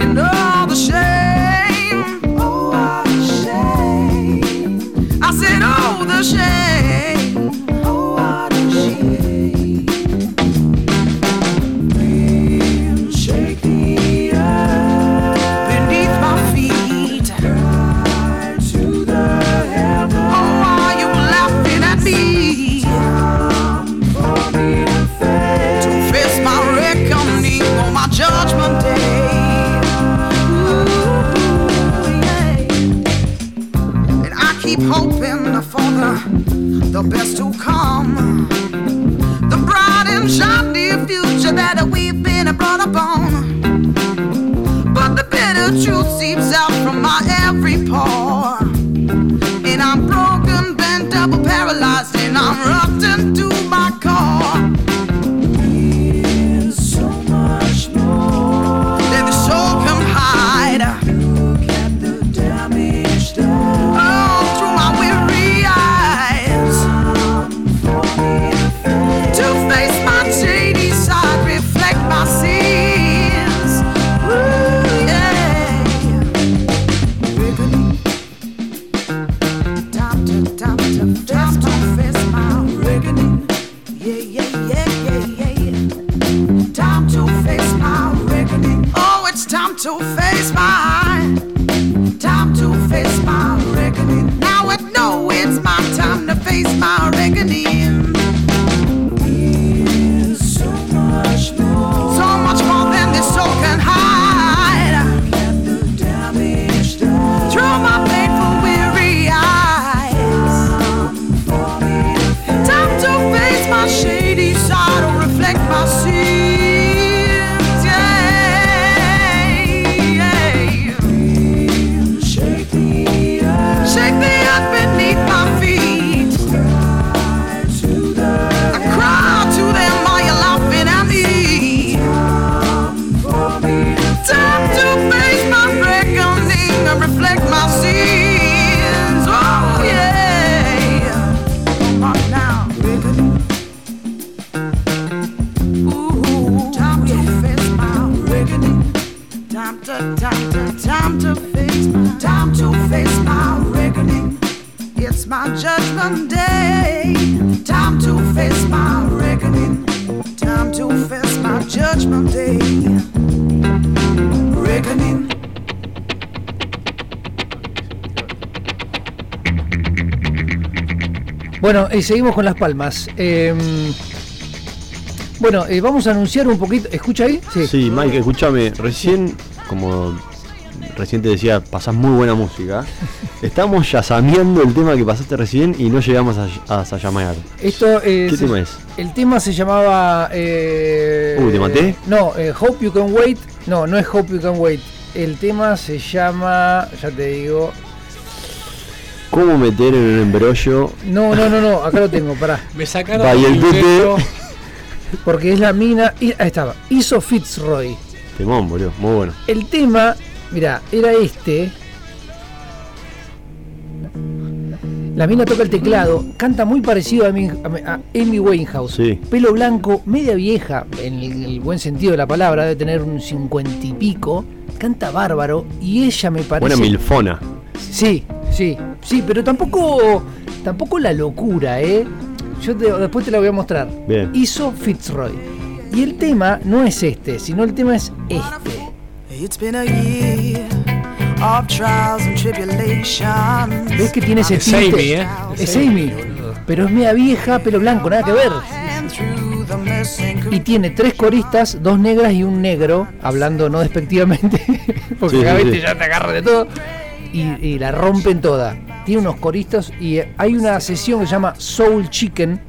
And all the shame, oh, the shame. I said, oh, the shame, Bueno, eh, seguimos con las palmas. Eh, bueno, eh, vamos a anunciar un poquito. ¿Escucha ahí? Sí, Mike, escúchame, recién, como recién te decía, pasás muy buena música. (laughs) Estamos yasameando el tema que pasaste recién y no llegamos a, a. Esto es. ¿Qué tema es? El tema se llamaba. eh, Uy, ¿te maté? No, eh, Hope You Can Wait. No, no es Hope You Can Wait. El tema se llama. Ya te digo. ¿Cómo meter en un embrollo? No, no, no, no. Acá lo tengo, pará. (laughs) Me sacaron el el tute. (laughs) Porque es la mina. y- Ahí estaba. Iso Fitzroy. Temón, boludo, muy bueno. El tema, mira, era este. La mina toca el teclado, canta muy parecido a, mi- a- a Amy Winehouse. Sí. Pelo blanco, media vieja, en el, el buen sentido de la palabra, debe tener un cincuenta y pico. Canta bárbaro y ella me parece. Buena milfona. Sí, sí, sí, pero tampoco, tampoco la locura, ¿eh? Yo te- después te la voy a mostrar. Bien. Hizo Fitzroy. Y el tema no es este, sino el tema es este. It's been a year of trials and tribulations. ¿Ves que tiene ese Es tinte? Amy, ¿eh? Es Amy. Pero es media vieja, pelo blanco, nada que ver. Y tiene tres coristas, dos negras y un negro, hablando no despectivamente, (laughs) porque Sí, sí. ya te agarra de todo, y, y la rompen toda. Tiene unos coristas y eh, hay una sesión que se llama Soul Chicken,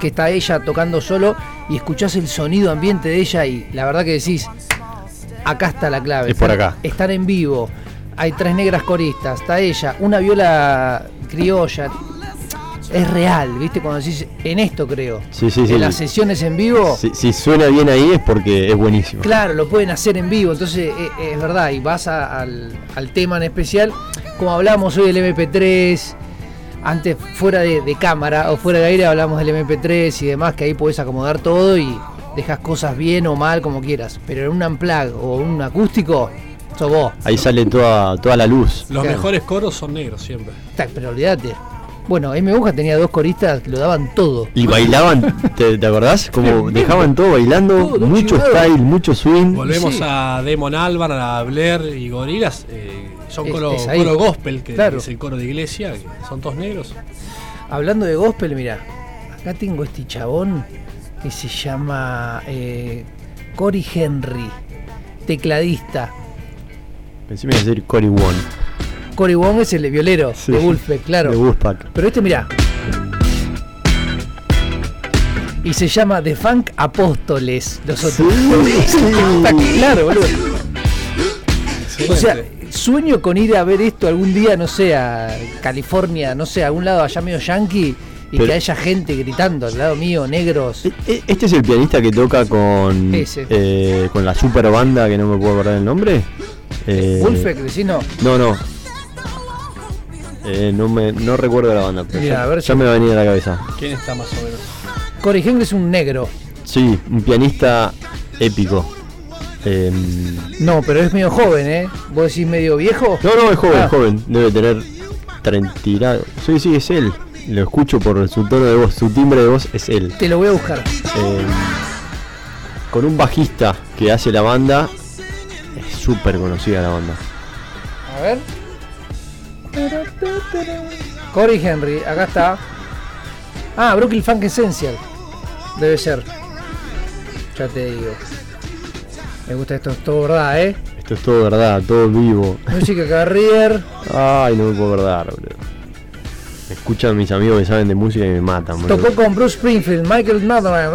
que está ella tocando solo y escuchás el sonido ambiente de ella y la verdad que decís, acá está la clave. Es por acá. Están en vivo, hay tres negras coristas, está ella, una viola criolla. Es real, ¿viste? Cuando decís, en esto creo. Sí, sí, En sí. las sesiones en vivo. Si, si suena bien ahí es porque es buenísimo. Claro, lo pueden hacer en vivo, entonces eh, eh, es verdad, y vas a- al, al tema en especial, como hablamos hoy del MP3, antes fuera de, de cámara o fuera de aire hablamos del MP3 y demás, que ahí podés acomodar todo y dejas cosas bien o mal como quieras, pero en un unplug o un acústico, sos vos, Ahí sale toda, toda la luz. Los Claro. mejores coros son negros siempre. Pero olvídate. Bueno, M. Buja tenía dos coristas que lo daban todo. Y bailaban, ¿te, te acordás? Como dejaban todo bailando, Todo, mucho chivado. style, mucho swing. Volvemos Sí. a Demon Albarn, a Blair y Gorilas. eh, son Es- coro, es coro gospel, que Claro. es el coro de iglesia, que son todos negros. Hablando de gospel, mira, acá tengo este chabón que se llama eh, Cory Henry, tecladista. Pensé que iba a decir Cory One. Cory Wong es el violero Sí. de Wolfpack, claro. De Wolfpack. Pero este, mira. Y se llama The Funk Apóstoles, los otros. Está claro, boludo. O sea, sueño con ir a ver esto algún día, no sé, a California, no sé, a algún lado allá medio yankee y Pero- que haya gente gritando al lado mío, negros. E- e- Este es el pianista que toca con eh, con la super banda que no me puedo acordar el nombre. Eh, Wolfpack, decís no. No, no. Eh, no, me, no recuerdo la banda, pero Mira, ya, a ver ya si- me va a venir a la cabeza. ¿Quién está más o menos? Cory Henry es un negro. Sí, un pianista épico. Em, No, pero es medio joven, ¿eh? ¿Vos decís medio viejo? no, no, es joven, Ah. es joven. Debe tener 30. y la- Sí, sí, es él. Lo escucho por su tono de voz, su timbre de voz es él. Te lo voy a buscar. Em, con un bajista que hace la banda. Es súper conocida la banda. A ver. Cory Henry, acá está. Ah, Brooklyn Funk Essential. Debe ser. Ya te digo. Me gusta esto, es todo verdad, ¿eh? Esto es todo verdad, todo vivo. Música Carrier. Ay, no me puedo acordar, boludo. Me escuchan mis amigos que saben de música y me matan, boludo. Tocó con Bruce Springfield, Michael Madden.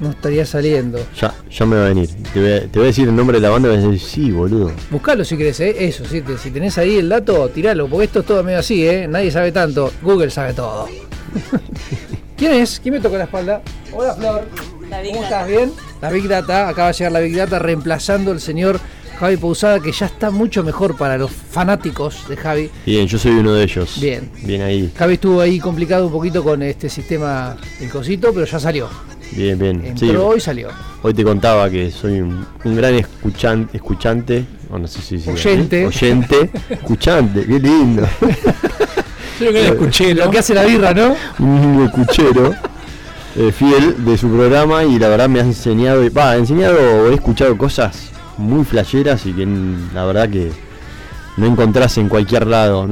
No estaría saliendo. Ya, ya me va a venir. Te voy a, te voy a decir el nombre de la banda y vas a decir, sí, boludo. Buscalo si querés, ¿eh? Eso, si, te- si tenés ahí el dato, tiralo, porque esto es todo medio así, ¿eh? Nadie sabe tanto. Google sabe todo. (laughs) ¿Quién es? ¿Quién me tocó la espalda? Hola, Flor. La Big ¿Cómo Data. estás? ¿Bien? La Big Data, acaba de llegar la Big Data reemplazando al señor Javi Pousada, que ya está mucho mejor para los fanáticos de Javi. Bien, yo soy uno de ellos. Bien. Bien ahí. Javi estuvo ahí complicado un poquito con este sistema del cosito, pero ya salió. Bien, bien. Entró Sí, y salió. hoy te contaba que soy un, un gran escuchan, escuchante. O no sé si si- Oyente. ¿eh? Oyente. (laughs) escuchante, qué lindo. Yo que escuché. Lo que hace la birra, ¿no? (laughs) un escuchero eh, fiel de su programa y la verdad me ha enseñado, va, ha enseñado o he escuchado cosas muy flasheras y que la verdad que no encontrás en cualquier lado.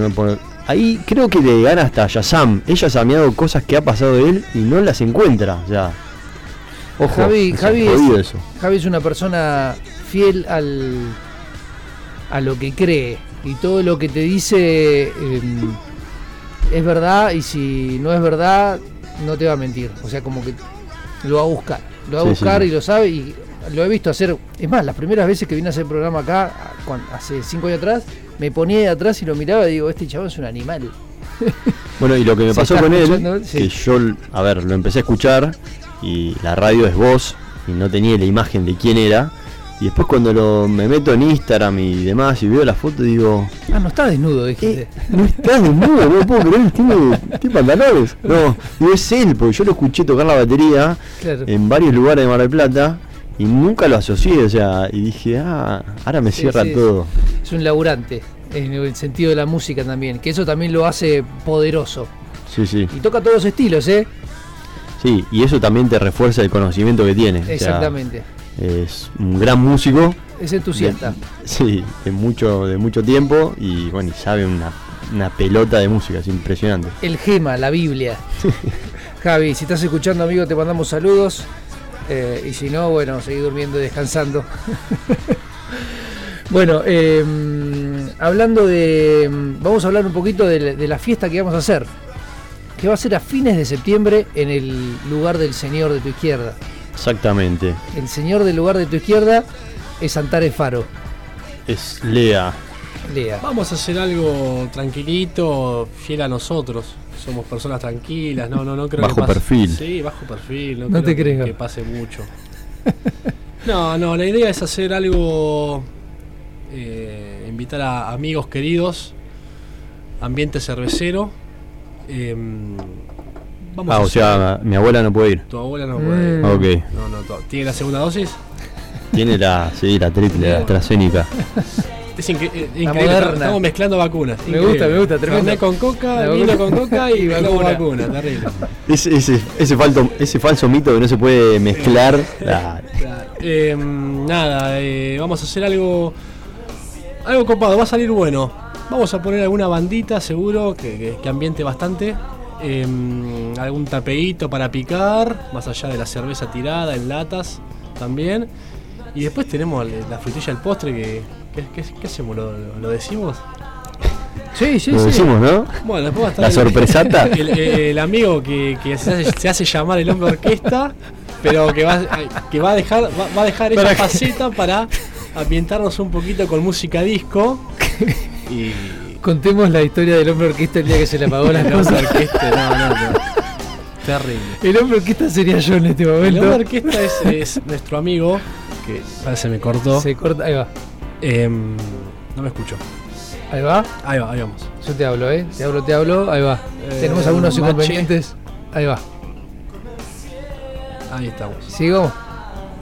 ahí creo que le gana hasta Yazam. Ella ha sameado cosas que ha pasado de él y no las encuentra. Sea, ojo, Javi, es Javi, es, eso. Javi es una persona fiel al a lo que cree y todo lo que te dice em, es verdad y si no es verdad no te va a mentir. O sea, como que lo va a buscar, lo va a Sí, buscar sí. y lo sabe y lo he visto hacer. Es más, las primeras veces que vine a hacer programa acá, hace cinco años atrás, me ponía de atrás y lo miraba y digo, este chabón es un animal. Bueno, y lo que me (laughs) ¿Se pasó con él? Sí. que yo, a ver, lo empecé a escuchar y la radio es voz y no tenía la imagen de quién era. Y después cuando lo, me meto en Instagram y demás y veo la foto digo, Ah, no está desnudo, dijiste. "Eh, no estás desnudo, no puedo creer, tiene, tiene pantalones. No, digo, es él, porque yo lo escuché tocar la batería Claro. en varios lugares de Mar del Plata y nunca lo asocié, o sea, y dije, ah, ahora me Sí, cierra sí, todo. Es un laburante, en el sentido de la música también, que eso también lo hace poderoso. Sí, sí, Y toca todos los estilos, ¿eh? Sí, y eso también te refuerza el conocimiento que tiene. o sea, Exactamente. es un gran músico. Es entusiasta. De- sí, de mucho, de mucho tiempo y bueno, y sabe una, una pelota de música, es impresionante. El gema, la Biblia. (laughs) Javi, si estás escuchando, amigo, te mandamos saludos. Eh, y si no, bueno, seguí durmiendo y descansando. (laughs) bueno, eh, hablando de. Vamos a hablar un poquito de, de la fiesta que vamos a hacer. Que va a ser a fines de septiembre en el lugar del Señor de tu izquierda. Exactamente. El Señor del lugar de tu izquierda es Antares Faro. Es Lea. Lea. Vamos a hacer algo tranquilito, fiel a nosotros. Somos personas tranquilas, no, no, no creo Bajo que pase- perfil. Sí, bajo perfil, no, No te creo creo. que pase mucho. (laughs) No, no, la idea es hacer algo, eh, invitar a amigos queridos, ambiente cervecero. Em, vamos Ah, a o sea, mi abuela no puede ir. tu abuela no Mm. puede. Ok. No, no, to- ¿Tiene la segunda dosis? Tiene la, sí, la triple, la AstraZeneca. Es incre- eh, La increíble, moderna. estamos mezclando vacunas. Me gusta, me gusta, tremendo. Fernet con coca, vino vacuna. con coca y (laughs) vacuna. vacunas, terrible. Ese, ese, ese, falto, ese falso mito que no se puede mezclar. Eh, nada, eh, vamos a hacer algo algo copado, va a salir bueno. Vamos a poner alguna bandita seguro que, que- que ambiente bastante. Eh, algún tapeíto para picar, más allá de la cerveza tirada en latas también. Y después tenemos la frutilla del postre que... ¿Qué, hacemos? ¿Lo, decimos? Sí, sí, Lo sí. decimos, ¿no? Bueno, después va a estar La el- sorpresata. (laughs) El, el amigo que, que se, hace, se hace llamar el hombre orquesta, pero que va, que va a dejar, va, va a dejar esa faceta para ambientarnos un poquito con música disco. (laughs) Y. Contemos la historia del hombre orquesta el día que se le apagó (laughs) El hombre cosas. orquesta, no, no, no. Terrible. El hombre orquesta sería yo en este El momento. hombre orquesta es, es nuestro amigo, que parece me cortó. Se corta, ahí va. Em, no me escucho. Ahí va. Ahí va, ahí vamos. Yo te hablo, ¿eh? Te hablo, te hablo. Ahí va. Eh, Tenemos algunos Mache. inconvenientes. Ahí va. Ahí estamos. ¿Sigo?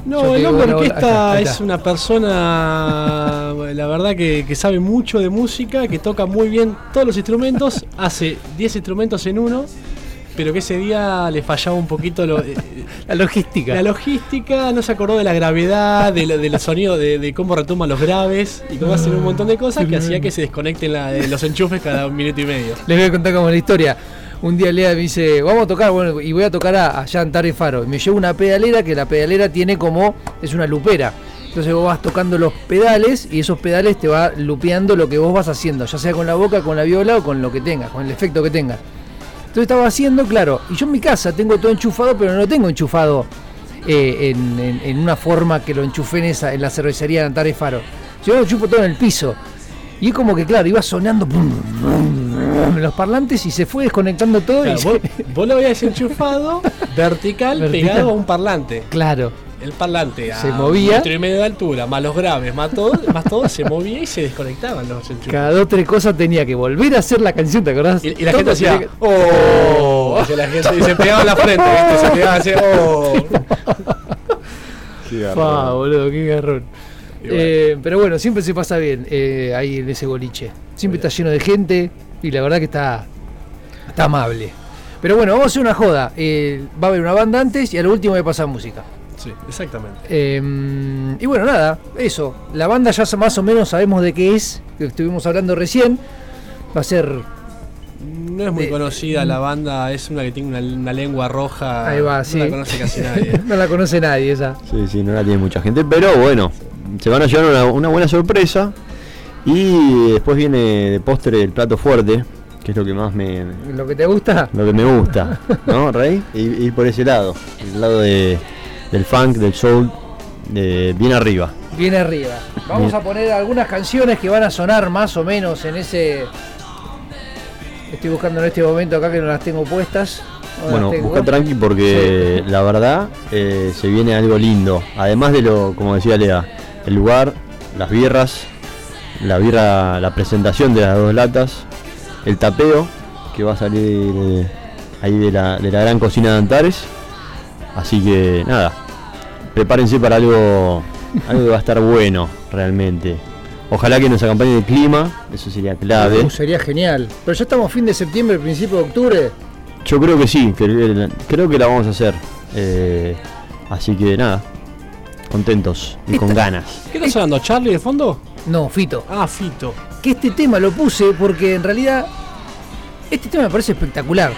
No, el hombre orquesta es una persona, (laughs) la verdad, que, que sabe mucho de música, que toca muy bien todos los instrumentos, (laughs) hace 10 instrumentos en uno, pero que ese día le fallaba un poquito lo- eh, La logística. la logística, no se acordó de la gravedad, de, lo- de los sonidos, de, de cómo retuman los graves y cómo hacen un montón de cosas que hacía que se desconecten la- de los enchufes cada un minuto y medio. Les voy a contar como la historia. Un día Lea me dice, vamos a tocar, bueno, y voy a tocar a, allá en Faro. Y me llevo una pedalera que la pedalera tiene como, es una lupera. Entonces vos vas tocando los pedales y esos pedales te va lupeando lo que vos vas haciendo, ya sea con la boca, con la viola o con lo que tengas, con el efecto que tengas. Entonces estaba haciendo, claro, y yo en mi casa tengo todo enchufado, pero no lo tengo enchufado eh, en, en- una forma que lo enchufé en, esa, en la cervecería de Antare Faro. Yo lo enchufo todo en el piso. Y es como que, claro, iba sonando los parlantes y se fue desconectando todo. Claro, y vos, se- vos lo habías enchufado (laughs) vertical, Vertical. pegado a un parlante. claro, El parlante a Se movía. metro y medio de altura, más los graves, más todo, más todo se movía y se desconectaban los enchufes. cada dos tres cosas tenía que volver a hacer la canción, ¿te acordás? Y, y la Todo gente hacía, que- ¡oh! Dice la gente, y se pegaba en la frente, ¿viste? Se pegaba así, ¡oh! (laughs) Fa, boludo, qué garrón. Bueno. Eh, pero bueno, siempre se pasa bien eh, ahí en ese boliche. Siempre está lleno de gente y la verdad que está, está amable. Pero bueno, vamos a hacer una joda. Eh, va a haber una banda antes y a lo último voy a pasar música. Sí, exactamente. Eh, y bueno, nada, eso. La banda ya más o menos sabemos de qué es, que estuvimos hablando recién. Va a ser. No es muy De- conocida la banda, es una que tiene una, una lengua roja. Ahí va, no sí. la conoce casi (laughs) nadie. no la conoce nadie esa. Sí, sí, no la tiene mucha gente, pero bueno, se van a llevar una, una buena sorpresa. Y después viene de postre el plato fuerte, que es lo que más me, Lo que te gusta, lo que me gusta, (laughs) ¿no, Rey? Ir, ir por ese lado, el lado de, del funk, del soul, de bien arriba. viene arriba. Vamos Bien. a poner algunas canciones que van a sonar más o menos en ese. Estoy buscando en este momento acá que no las tengo puestas. No Bueno, tengo. busca tranqui porque la verdad eh, se viene algo lindo. Además de lo, como decía Lea, el lugar, las birras, la birra, la presentación de las dos latas, el tapeo que va a salir eh, ahí de la, de la gran cocina de Antares. Así que nada, prepárense para algo, algo que va a estar bueno realmente. Ojalá que nos acompañe el clima, eso sería clave. Uh, sería genial. Pero ya estamos fin de septiembre, principio de octubre. Yo creo que sí, que- creo que la vamos a hacer. Eh, así que nada, contentos y con ganas. ¿Qué está sonando? ¿Charlie de fondo? No, Fito. Ah, Fito. Que este tema lo puse porque en realidad. Este tema me parece espectacular.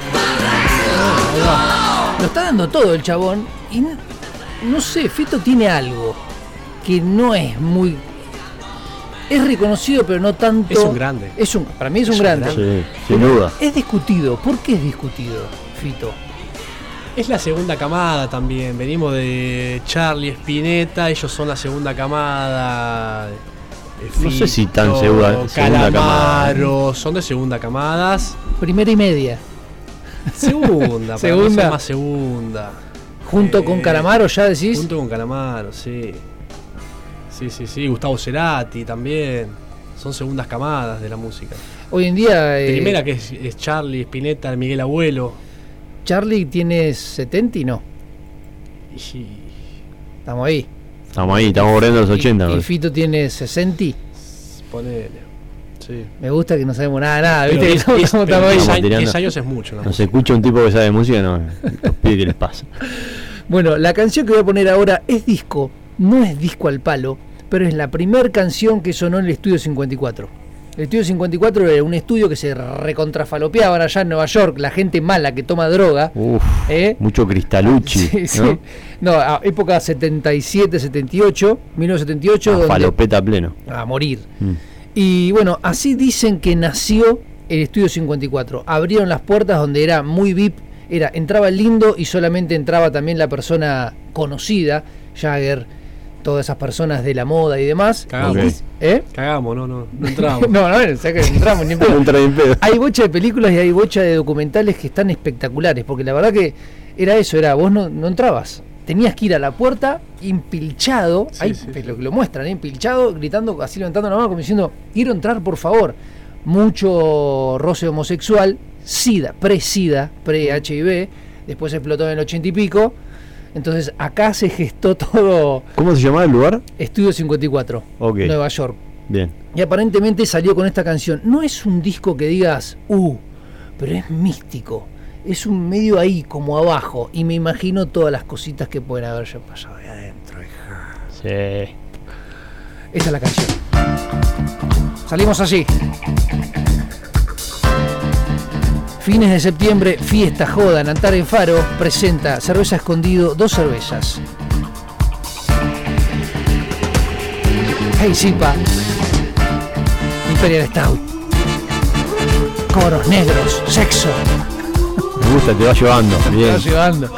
Lo está dando todo el chabón. Y no sé, Fito tiene algo que no es muy. Es reconocido, pero no tanto. Es un grande. Es un, para mí es un Es un grande. grande. Sí, sin duda. Es discutido. ¿Por qué es discutido, Fito? Es la segunda camada también. Venimos de Charlie Spinetta, ellos son la segunda camada. eh, No sé si tan segura- segunda Calamaro, son de segunda camadas. Primera y media. Segunda, (laughs) Segunda. más segunda. Junto con Eh, Calamaro, ya decís. Junto con Calamaro, sí. Sí, sí, sí. Gustavo Cerati también. Son segundas camadas de la música. Hoy en día. eh, Primera que es, es Charlie Spinetta, Miguel Abuelo. Charlie tiene 70 y no. Y Estamos ahí. Estamos ahí, estamos borrando los Y- 80. Y, ¿no? Fito tiene 60. ponele. Sí. Me gusta que no sabemos nada, nada. ¿Viste? diez- (laughs) Estamos- diez- estamos pero ahí. diez Estamos años- tirando. 10 años es mucho, ¿no? Nos escucha un tipo que sabe de música, no, los pide que les pasa. Bueno, la canción que voy a poner ahora es disco, no es disco al palo, pero es la primera canción que sonó en el estudio 54. El estudio 54 era un estudio que se recontrafalopeaba allá en Nueva York, la gente mala que toma droga. Uf, ¿eh? mucho cristalucci, Sí, (laughs) sí. ¿no? No, a época 77, 78, 1978, Ah, donde- falopeta pleno. a morir. Mm. Y bueno, así dicen que nació el estudio 54. Abrieron las puertas donde era muy VIP, era entraba el lindo y solamente entraba también la persona conocida, Jagger, todas esas personas de la moda y demás. Cagamos. ¿Eh? Cagamos, no, no, no (laughs) entramos. no, no, o sea que no entramos ni en pedo. (laughs) en. Hay bocha de películas y hay bocha de documentales que están espectaculares, porque la verdad que era eso, era vos no, no entrabas. Tenías que ir a la puerta impilchado, Sí, ahí sí, lo que lo muestran, ¿eh? impilchado, gritando, así levantando la mano, como diciendo, quiero entrar por favor. Mucho roce homosexual, SIDA, pre-SIDA, pre-HIV, después explotó en el ochenta y pico. Entonces acá se gestó (laughs) todo ¿Cómo se llamaba el lugar? Estudio 54, Ok. Nueva York. Bien. Y aparentemente salió con esta canción. No es un disco que digas, uh, pero es místico. Es un medio ahí, como abajo. Y me imagino todas las cositas que pueden haber ya pasado ahí adentro. hija. Sí. Esta es la canción. Salimos así. Fines de septiembre, fiesta joda en Antares Faro presenta cerveza escondido, dos cervezas. Hey Zipa, Imperial Stout, coros negros, sexo. Me gusta, te va llevando. Bien. Está llevando.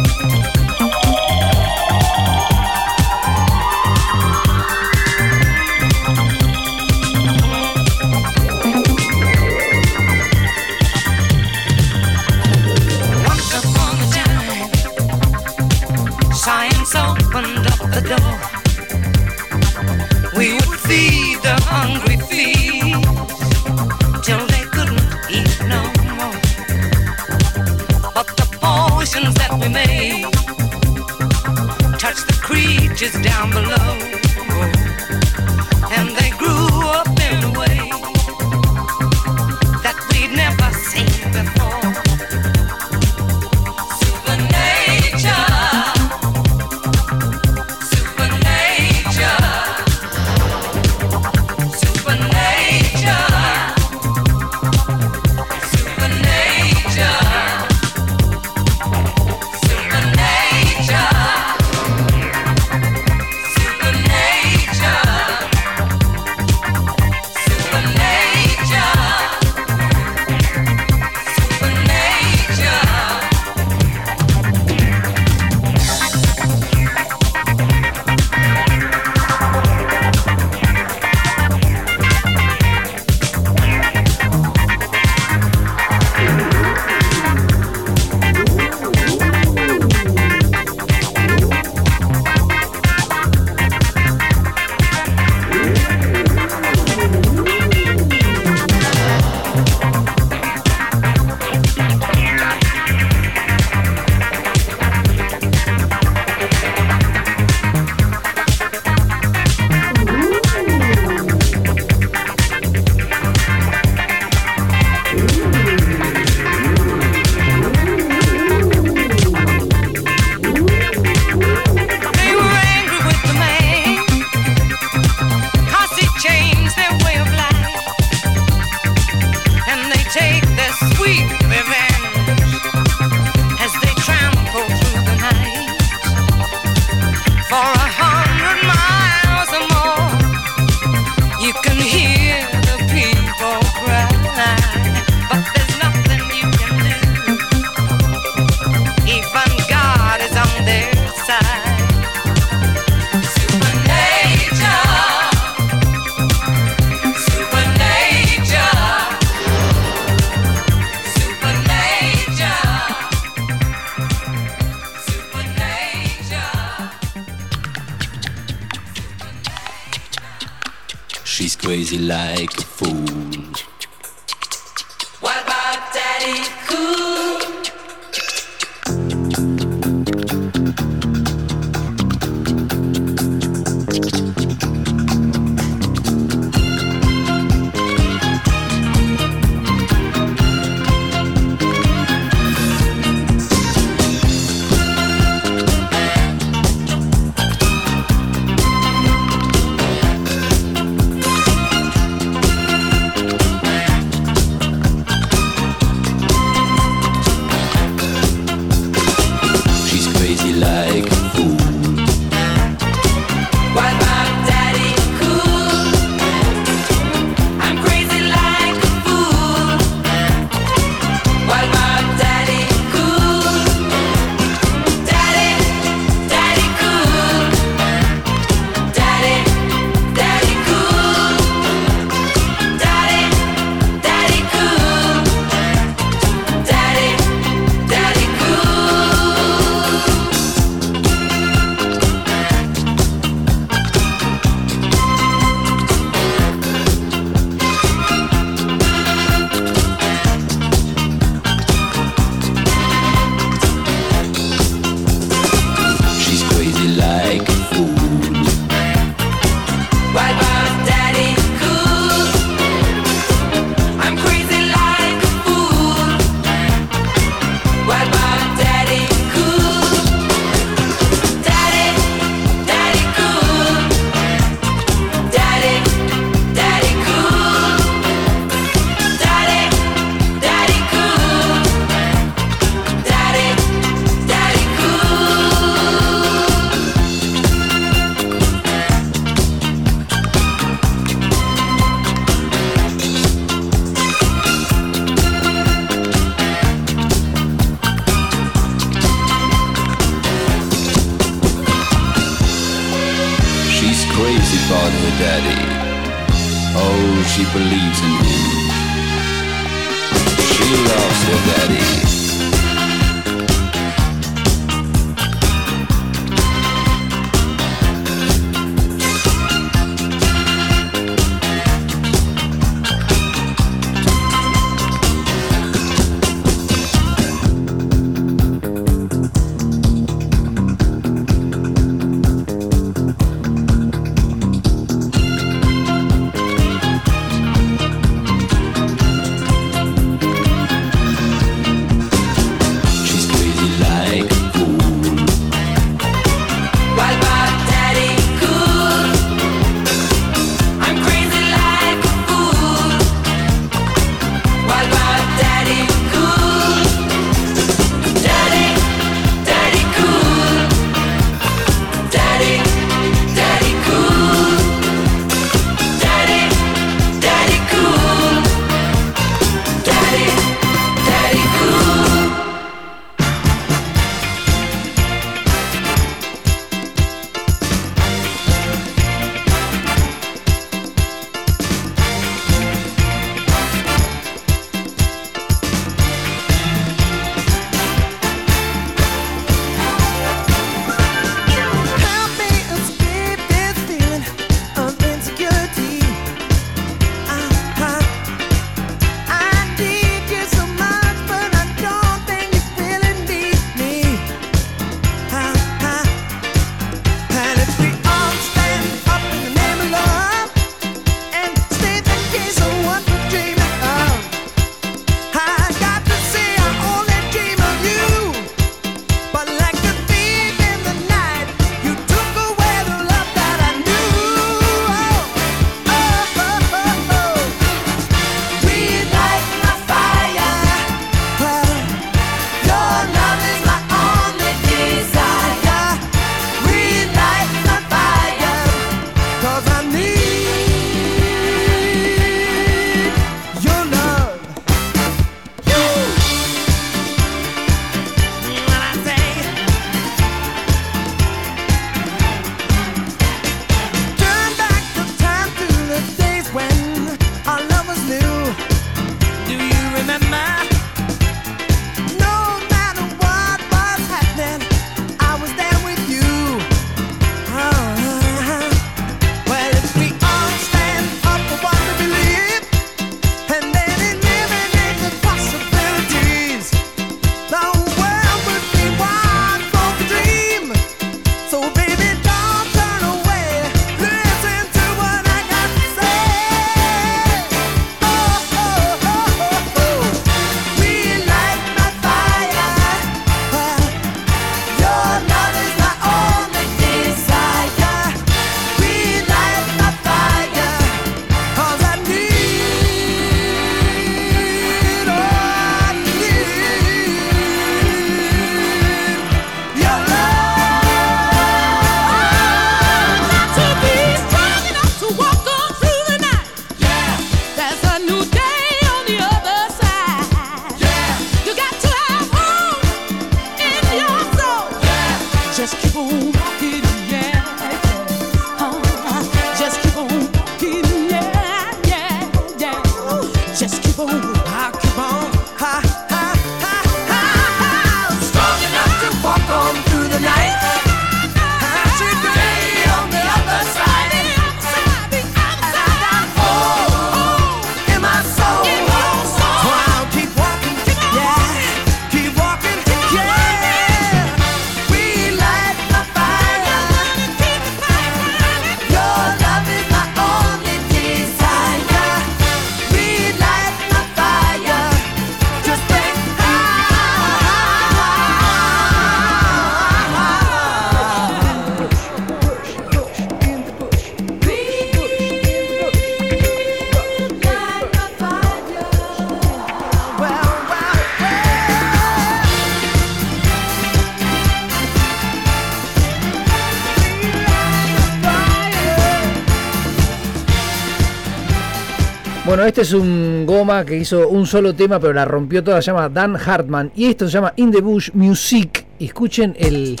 Este es un goma que hizo un solo tema, pero la rompió toda. Se llama Dan Hartman. Y esto se llama In the Bush Music. Escuchen el.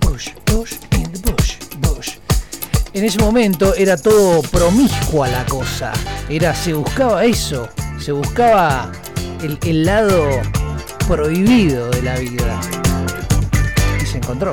Bush, Bush, in the Bush, Bush. En ese momento era todo promiscua la cosa. Era, se buscaba eso. Se buscaba el lado prohibido de la vida. Y se encontró.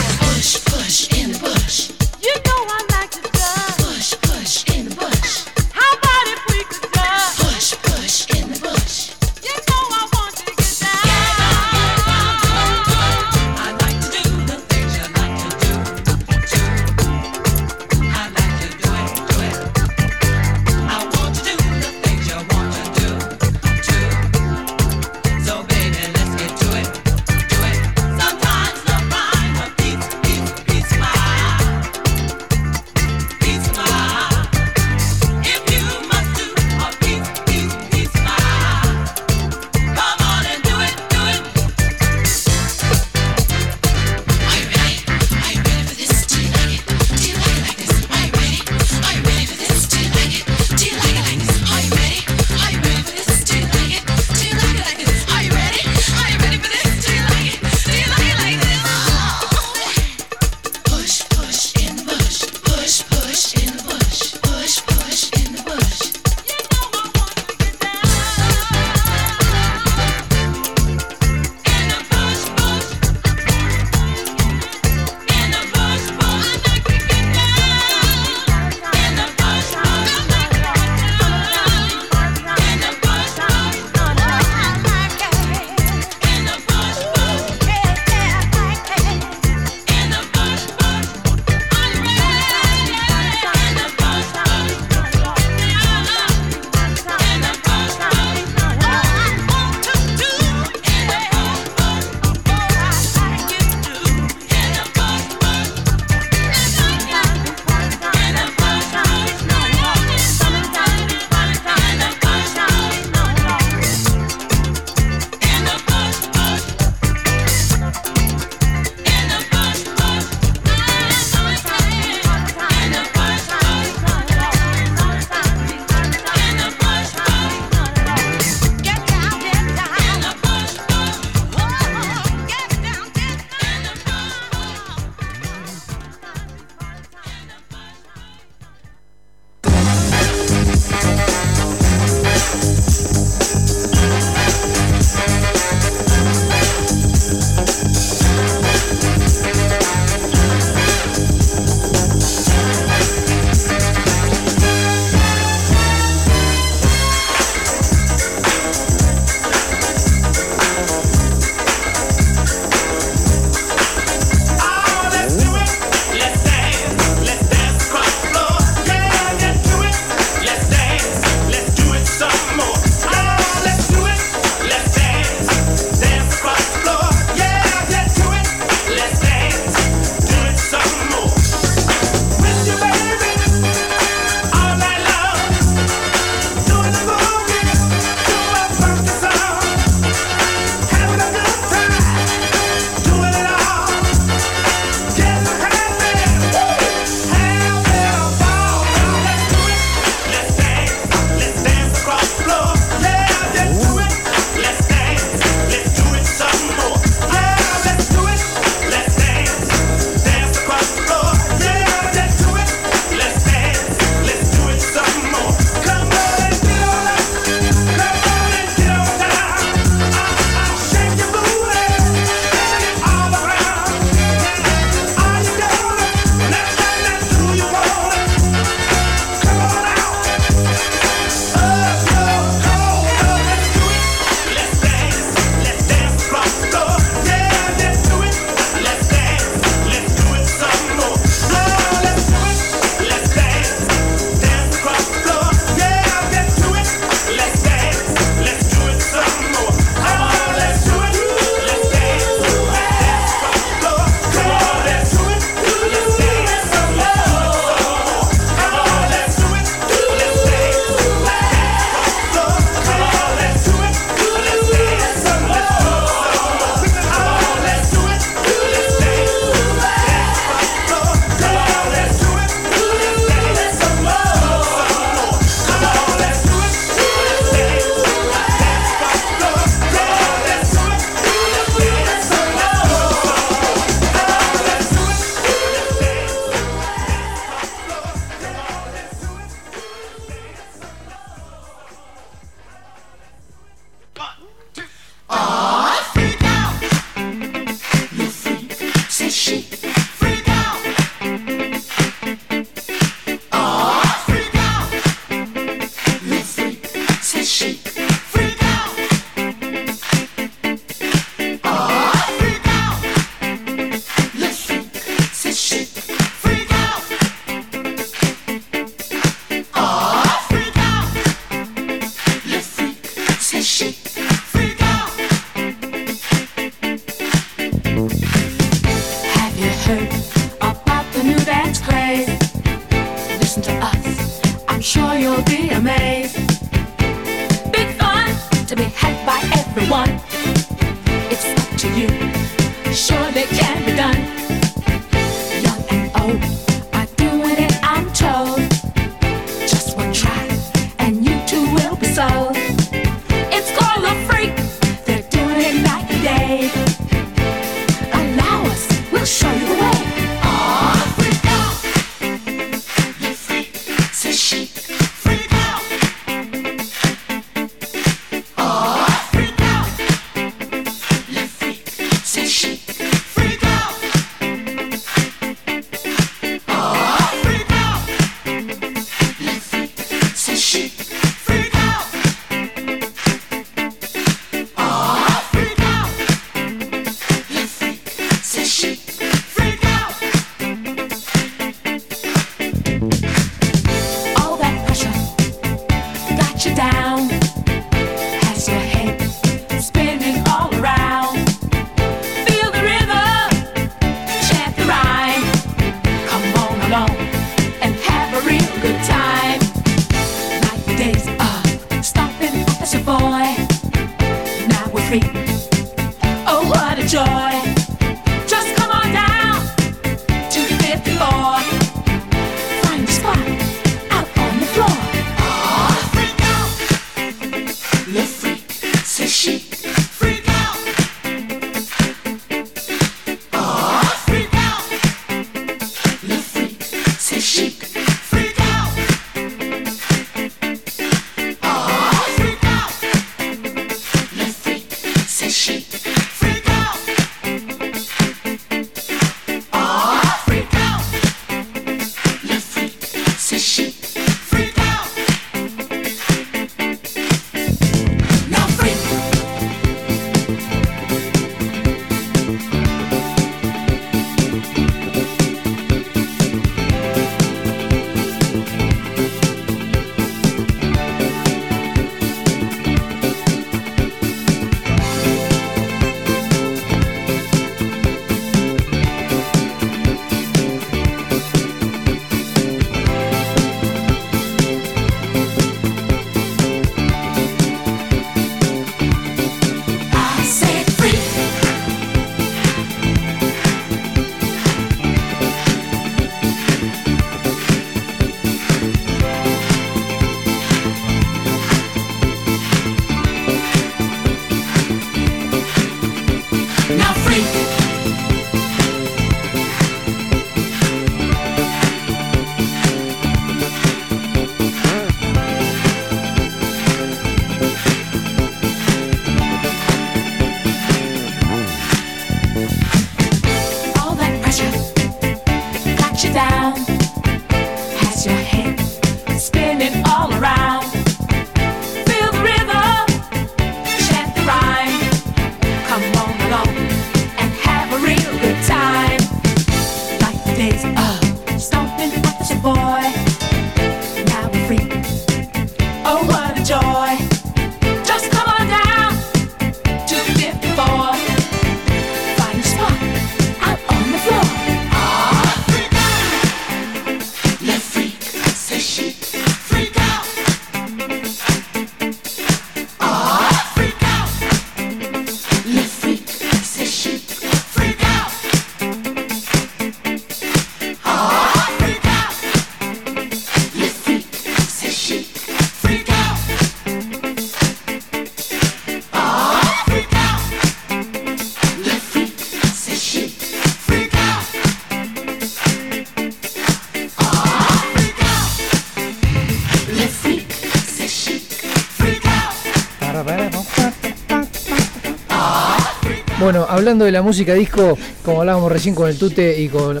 hablando de la música disco, como hablábamos recién con el Tute y con,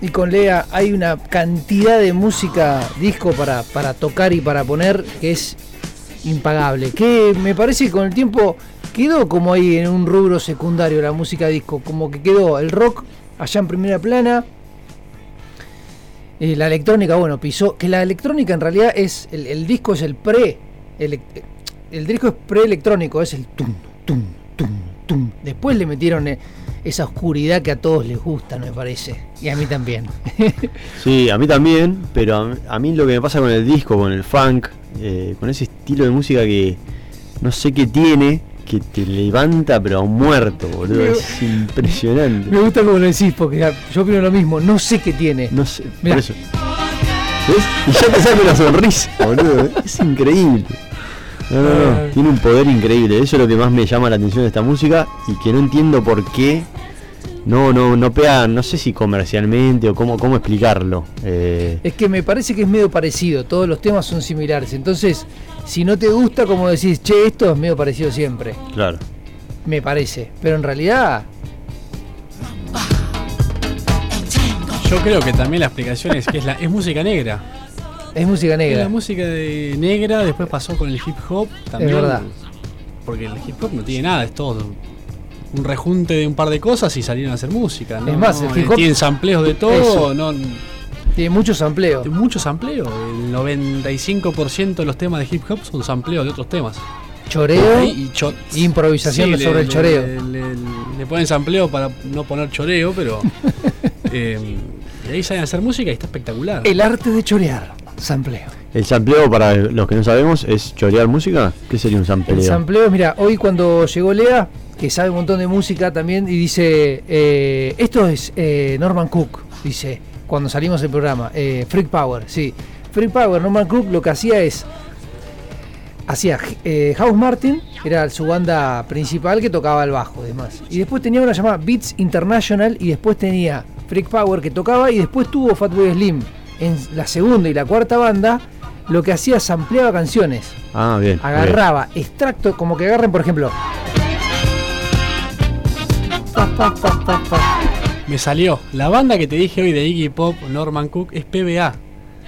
y con Lea, hay una cantidad de música disco para, para tocar y para poner que es impagable. Que me parece que con el tiempo quedó como ahí en un rubro secundario la música disco, como que quedó el rock allá en primera plana. Eh, la electrónica, bueno, pisó. Que la electrónica en realidad es. El, disco es el pre. El, disco es pre-electrónico, es el tum, tum, tum, tum. Después le metieron eh, esa oscuridad que a todos les gusta, me parece. Y a mí también. (laughs) Sí, a mí también, pero a, a mí lo que me pasa con el disco, con el funk, eh, con ese estilo de música que no sé qué tiene, que te levanta pero a un muerto, boludo. Me- Es impresionante. me gusta como lo decís, porque yo opino lo mismo. No sé qué tiene. No sé, Mirá. por eso. ¿Ves? Y ya te saca una sonrisa, boludo. Es increíble. No, no, no. Tiene un poder increíble. Eso es lo que más me llama la atención de esta música y que no entiendo por qué no, no, no pega, no sé si comercialmente o cómo, cómo explicarlo. Eh, Es que me parece que es medio parecido, todos los temas son similares. Entonces, si no te gusta, como decís, che, esto es medio parecido siempre. claro. Me parece. Pero en realidad, Yo creo que también la explicación es que es, la, es música negra. Es música Es negra. la música de negra, después pasó con el hip hop también. verdad. Porque el hip hop no tiene nada, es todo un rejunte de un par de cosas y salieron a hacer música. ¿no? Es más, el hip hop- Tienen sampleos de todo, Eso. no, Tiene mucho sampleo. mucho sampleo. El 95% de los temas de hip hop son sampleos de otros temas. Choreo, Y, cho- improvisación Sí, sobre le- el choreo. Le, le- le ponen sampleo para no poner choreo, pero. (laughs) eh, y ahí salen a hacer música y está espectacular. El arte de chorear, sampleo. El sampleo, para los que no sabemos, es chorear música. ¿Qué sería un sampleo? El sampleo, mira, hoy cuando llegó Lea, que sabe un montón de música también, y dice, eh, esto es eh, Norman Cook, dice, cuando salimos del programa, eh, Freak Power, sí. Freak Power, Norman Cook lo que hacía es, hacía House Martin, era su banda principal que tocaba el bajo y demás. Y después tenía una llamada Beats International y después tenía Freak Power que tocaba y después tuvo Fatboy Slim. En la segunda y la cuarta banda, lo que hacía es ampliaba canciones Ah, bien. bien. agarraba extracto, como que agarren, por ejemplo. Pa, pa, pa, pa, pa. Me salió. La banda que te dije hoy de Iggy Pop, Norman Cook, es PBA.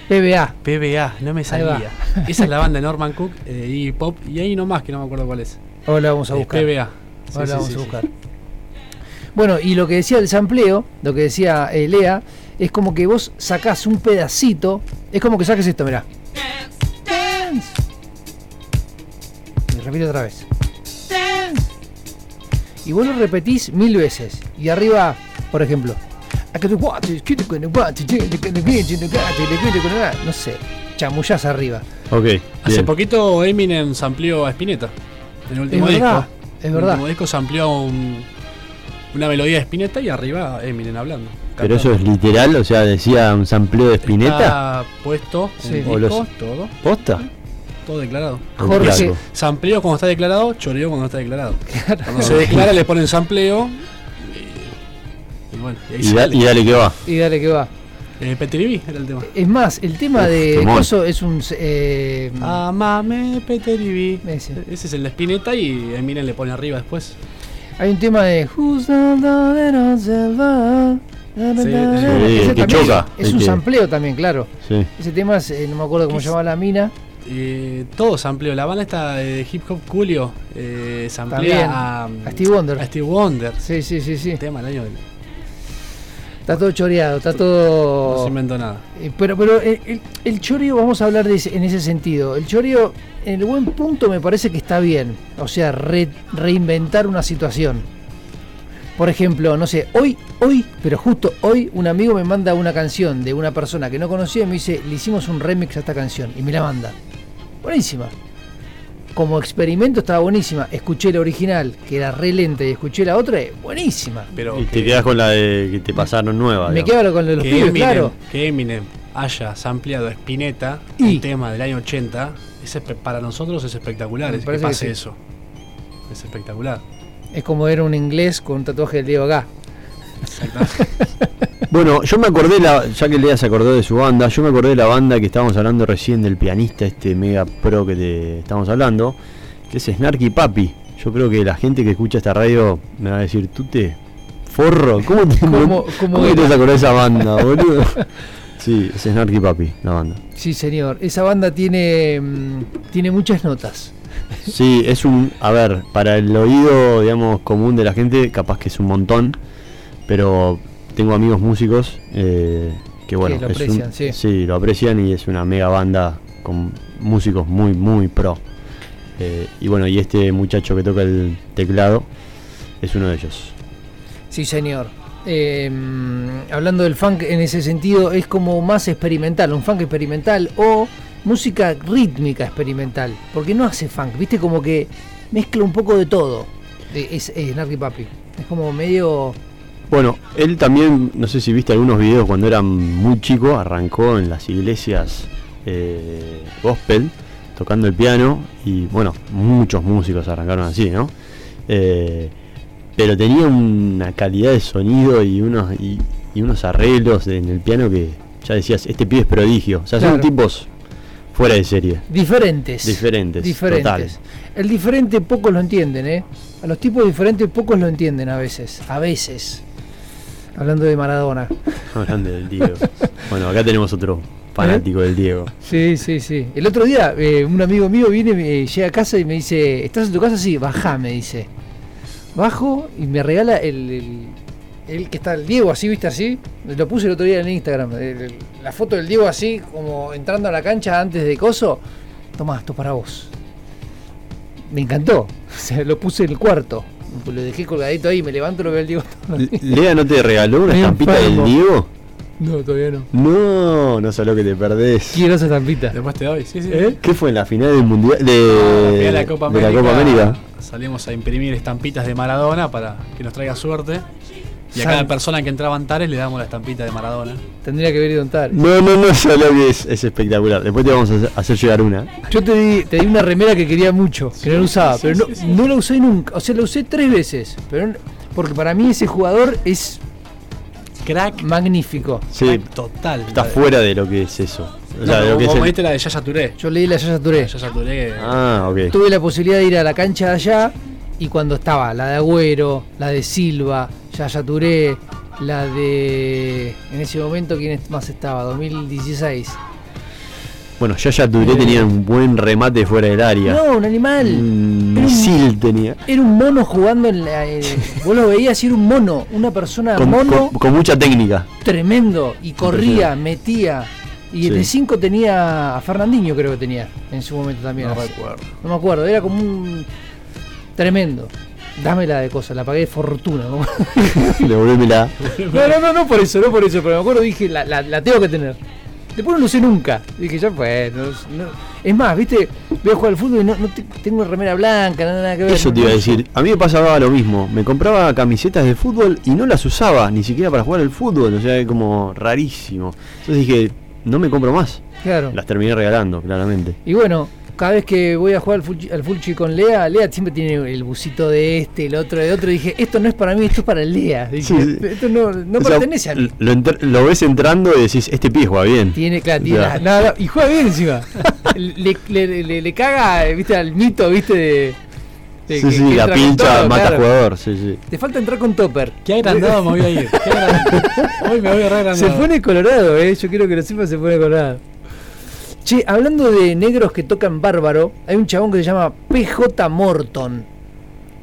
PBA. PBA, no me Ahí salía. Esa es la banda de Norman Cook, eh, de Iggy Pop, y hay nomás que no me acuerdo cuál es. Ahora la vamos a Es buscar. PBA. Sí, Ahora sí, vamos sí, a sí. buscar. Bueno, y lo que decía el sampleo, lo que decía eh, Lea, es como que vos sacás un pedacito, es como que saques esto, mirá. Dance. Y repito otra vez. Dance. Y vos lo repetís mil veces. Y arriba, por ejemplo. No sé, chamullás arriba. Ok. Hace bien. poquito Eminem sampleó a Spinetta. En el último Es verdad, disco. es En el verdad. último disco sampleó un- una melodía de Spinetta y arriba Eminem hablando. Pero eso es literal, o sea, decía un sampleo de Spinetta. Está puesto en Sí. disco, los- todo, ¿Posta? todo declarado. Jorge, Claro. Sampleo cuando está declarado, choreo cuando no está declarado. Cuando se declara le ponen sampleo. Y, y bueno, y ahí Y, da- sale. y dale que va. y dale que va. Eh, era el tema. Es más, el tema Uf, de. Coso es un. eh, Amame Petrivi. Ese. Ese es el de Spinetta y Eminem le pone arriba después. Hay un tema de. Who's? Sí, que también choca, Es un que- sampleo también, claro. Sí. Ese tema es, eh, no me acuerdo cómo se ¿Qué es? llama la mina. Eh, todo sampleo. La banda esta de hip hop Julio eh, samplea a, A Steve Wonder. a Steve Wonder. Sí, sí, sí, sí. Tema del año Está todo choreado, está No todo. se inventó nada. Eh, Pero, pero el, el- el choreo, vamos a hablar de ese- en ese sentido. El choreo, en el buen punto, me parece que está bien. O sea, re- reinventar una situación. Por ejemplo, no sé, hoy, hoy, pero justo hoy, un amigo me manda una canción de una persona que no conocía y me dice, le hicimos un remix a esta canción. Y me la manda. Buenísima. Como experimento estaba buenísima. Escuché la original, que era re lenta, y escuché la otra, eh, buenísima. Pero Y que, te quedas con la de que te pasaron nueva. Me digamos. quedo con los que pibes, Eminem, claro. que Eminem haya sampleado a Spinetta, Y- un tema del año 80, es para nosotros es espectacular. Me es que pase sí. eso. Es espectacular. Es como ver un inglés con un tatuaje del Diego acá. (laughs) Bueno, yo me acordé, la, ya que Lea se acordó de su banda, yo me acordé de la banda que estábamos hablando recién del pianista, este mega pro que te estamos hablando, que es Snarky Papi. Yo creo que la gente que escucha esta radio me va a decir, tú te forro, ¿cómo te, ¿Cómo- cómo cómo te de esa banda, (laughs) boludo? Sí, es Snarky Papi, la banda. Sí, señor. Esa banda tiene, mm, tiene muchas notas. Sí, es un, a ver, para el oído, digamos, común de la gente, capaz que es un montón, pero tengo amigos músicos eh, que, bueno, lo un- sí. lo aprecian y es una mega banda con músicos muy, muy pro. Eh, y bueno, y este muchacho que toca el teclado es uno de ellos. Sí, señor. Eh, hablando del funk en ese sentido, es como más experimental, un funk experimental o música rítmica experimental, porque no hace funk, viste, como que mezcla un poco de todo. Es, es Narky Papi. Es como medio. Bueno, él también, no sé si viste algunos videos cuando era muy chico, arrancó en las iglesias eh, gospel, tocando el piano, y bueno, muchos músicos arrancaron así, ¿no? Eh, pero tenía una calidad de sonido y unos, y, y unos arreglos en el piano que ya decías, este pibe es prodigio. O sea, son tipos fuera de serie. Diferentes. Diferentes, Diferentes. total. El diferente pocos lo entienden, ¿eh? A los tipos diferentes pocos lo entienden a veces. A veces. Hablando de Maradona. (laughs) Hablando del Diego. bueno, acá tenemos otro fanático del Diego. Sí, sí, sí. El otro día eh, un amigo mío viene, me, llega a casa y me dice, ¿estás en tu casa? Sí, bajá, me dice. Bajo y me regala el, el, el que está el Diego así, viste así. Lo puse el otro día en Instagram. el- el- la foto del Diego así, como entrando a la cancha antes de coso. Tomá, esto para vos. Me encantó. (laughs) O sea, lo puse en el cuarto. Lo dejé colgadito ahí, me levanto lo veo el Diego. Lea, ¿no te regaló una estampita del. Diego? No, todavía no. No, no sé lo que te perdés. Quiero esa estampita. Después te doy, sí, sí. ¿Eh? ¿Qué fue en la final del mundial de, La final de la Copa de la Copa América? Salimos a imprimir estampitas de Maradona para que nos traiga suerte. Y a cada persona que entraba en Tares le damos la estampita de Maradona. Tendría que haber ido a Antares. No, no, no, sé lo que es, es espectacular. Después te vamos a hacer- llegar una. Yo te di, te di una remera que quería mucho, que no la usaba, pero no, no la usé nunca. O sea, la usé tres veces. Pero no- porque para mí ese jugador es Crack magnífico. Sí, total. está fuera de lo que es eso. O No, sea, de lo vos que es vos el- la de Yaya Touré. Yo leí la Yaya Touré. Yaya Touré Ah, ok. Tuve la posibilidad de ir a la cancha de allá y cuando estaba la de Agüero, la de Silva, Yaya Touré, la de. En ese momento, ¿quién es- más estaba? 2016. Bueno, Yaya Touré tenía un buen remate fuera del área. No, un animal. Un misil tenía. Era un mono jugando en la. eh, vos lo veías y era un mono, una persona Con, mono. con- con mucha técnica. tremendo y corría, metía. Y Sí. de 5 tenía a Fernandinho, creo que tenía en su momento también. No así. recuerdo. No me acuerdo, era como un. Tremendo. Dámela de cosas, la pagué de fortuna. ¿no? (laughs) Devolvémela. no, no, no, no por eso, no por eso, pero me acuerdo dije, la, la, la tengo que tener. Después no lo usé nunca. Dije, ya fue. no- no- Es más, viste, voy a jugar al fútbol y no, no te- tengo remera blanca, nada, nada que ver. Eso te iba a decir. A mí me pasaba lo mismo. Me compraba camisetas de fútbol y no las usaba, ni siquiera para jugar al fútbol. O sea, es como rarísimo. Entonces dije, no me compro más. Claro. Las terminé regalando, claramente. Y bueno, cada vez que voy a jugar al fulchi, al fulchi con Lea, Lea siempre tiene el busito de este, el otro de otro. Y dije, esto no es para mí, esto es para Lea. Dije, Sí, sí. esto no, no O sea, pertenece a mí. Lo, ves entrando y decís, este pie juega bien. Tiene, claro, tiene sea, la- no, no, y juega bien encima. (laughs) le, le, le- le caga, viste, al mito, viste, de. de Sí, que- sí, que la pincha todo, mata claro. jugador. Sí, sí. Te falta entrar con topper. Qué agrandado me voy a ir. Qué. Hoy me voy a (laughs) agrandado. Se pone colorado, eh. Yo quiero que lo sepa, se pone colorado. Che, hablando de negros que tocan bárbaro, hay un chabón que se llama PJ Morton.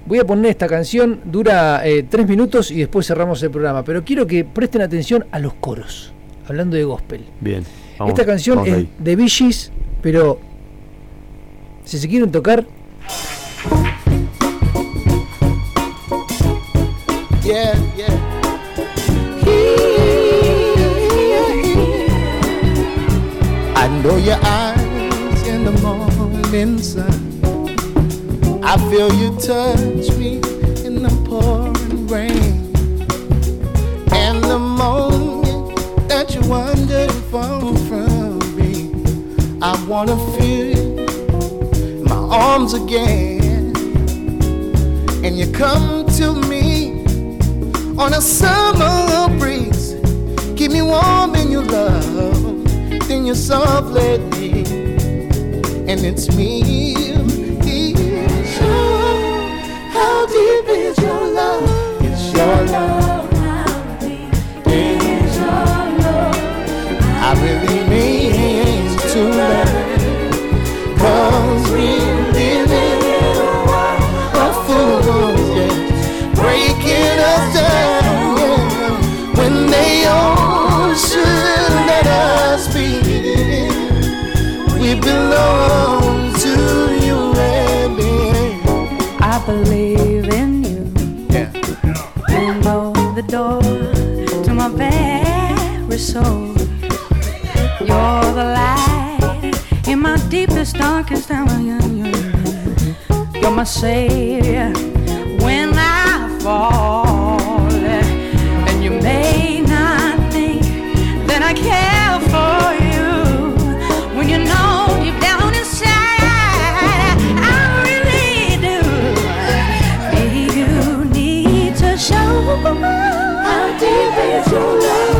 Voy a poner esta canción, dura eh, tres minutos y después cerramos el programa. Pero quiero que presten atención a los coros, hablando de gospel. Bien. vamos, esta canción vamos es ahí. de Gees, pero si se quieren tocar, Yeah, know your eyes in the morning sun. I feel you touch me in the pouring rain. And the moment that you wander far from me, I wanna feel you in my arms again. And you come to me on a summer breeze. Keep me warm in your love, then you softly leave. And it's me. How deep is your love? It's your love. Soul. You're the light in my deepest, darkest hour. You're my savior when I fall. And you may not think that I care for you when you know deep down inside I really do. Maybe you need to show how deep is your love.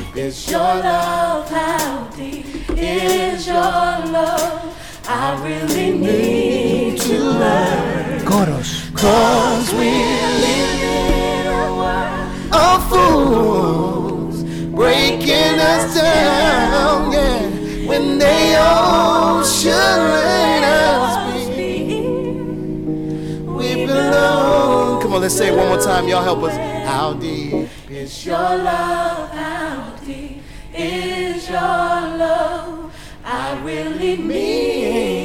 really need to learn. Coros. Cause we're living in a world of fools, breaking us down, yeah, when they all should let us be. We belong. Come on, let's say it one more time. Y'all help us. How deep is your love? How deep is your love? I really mean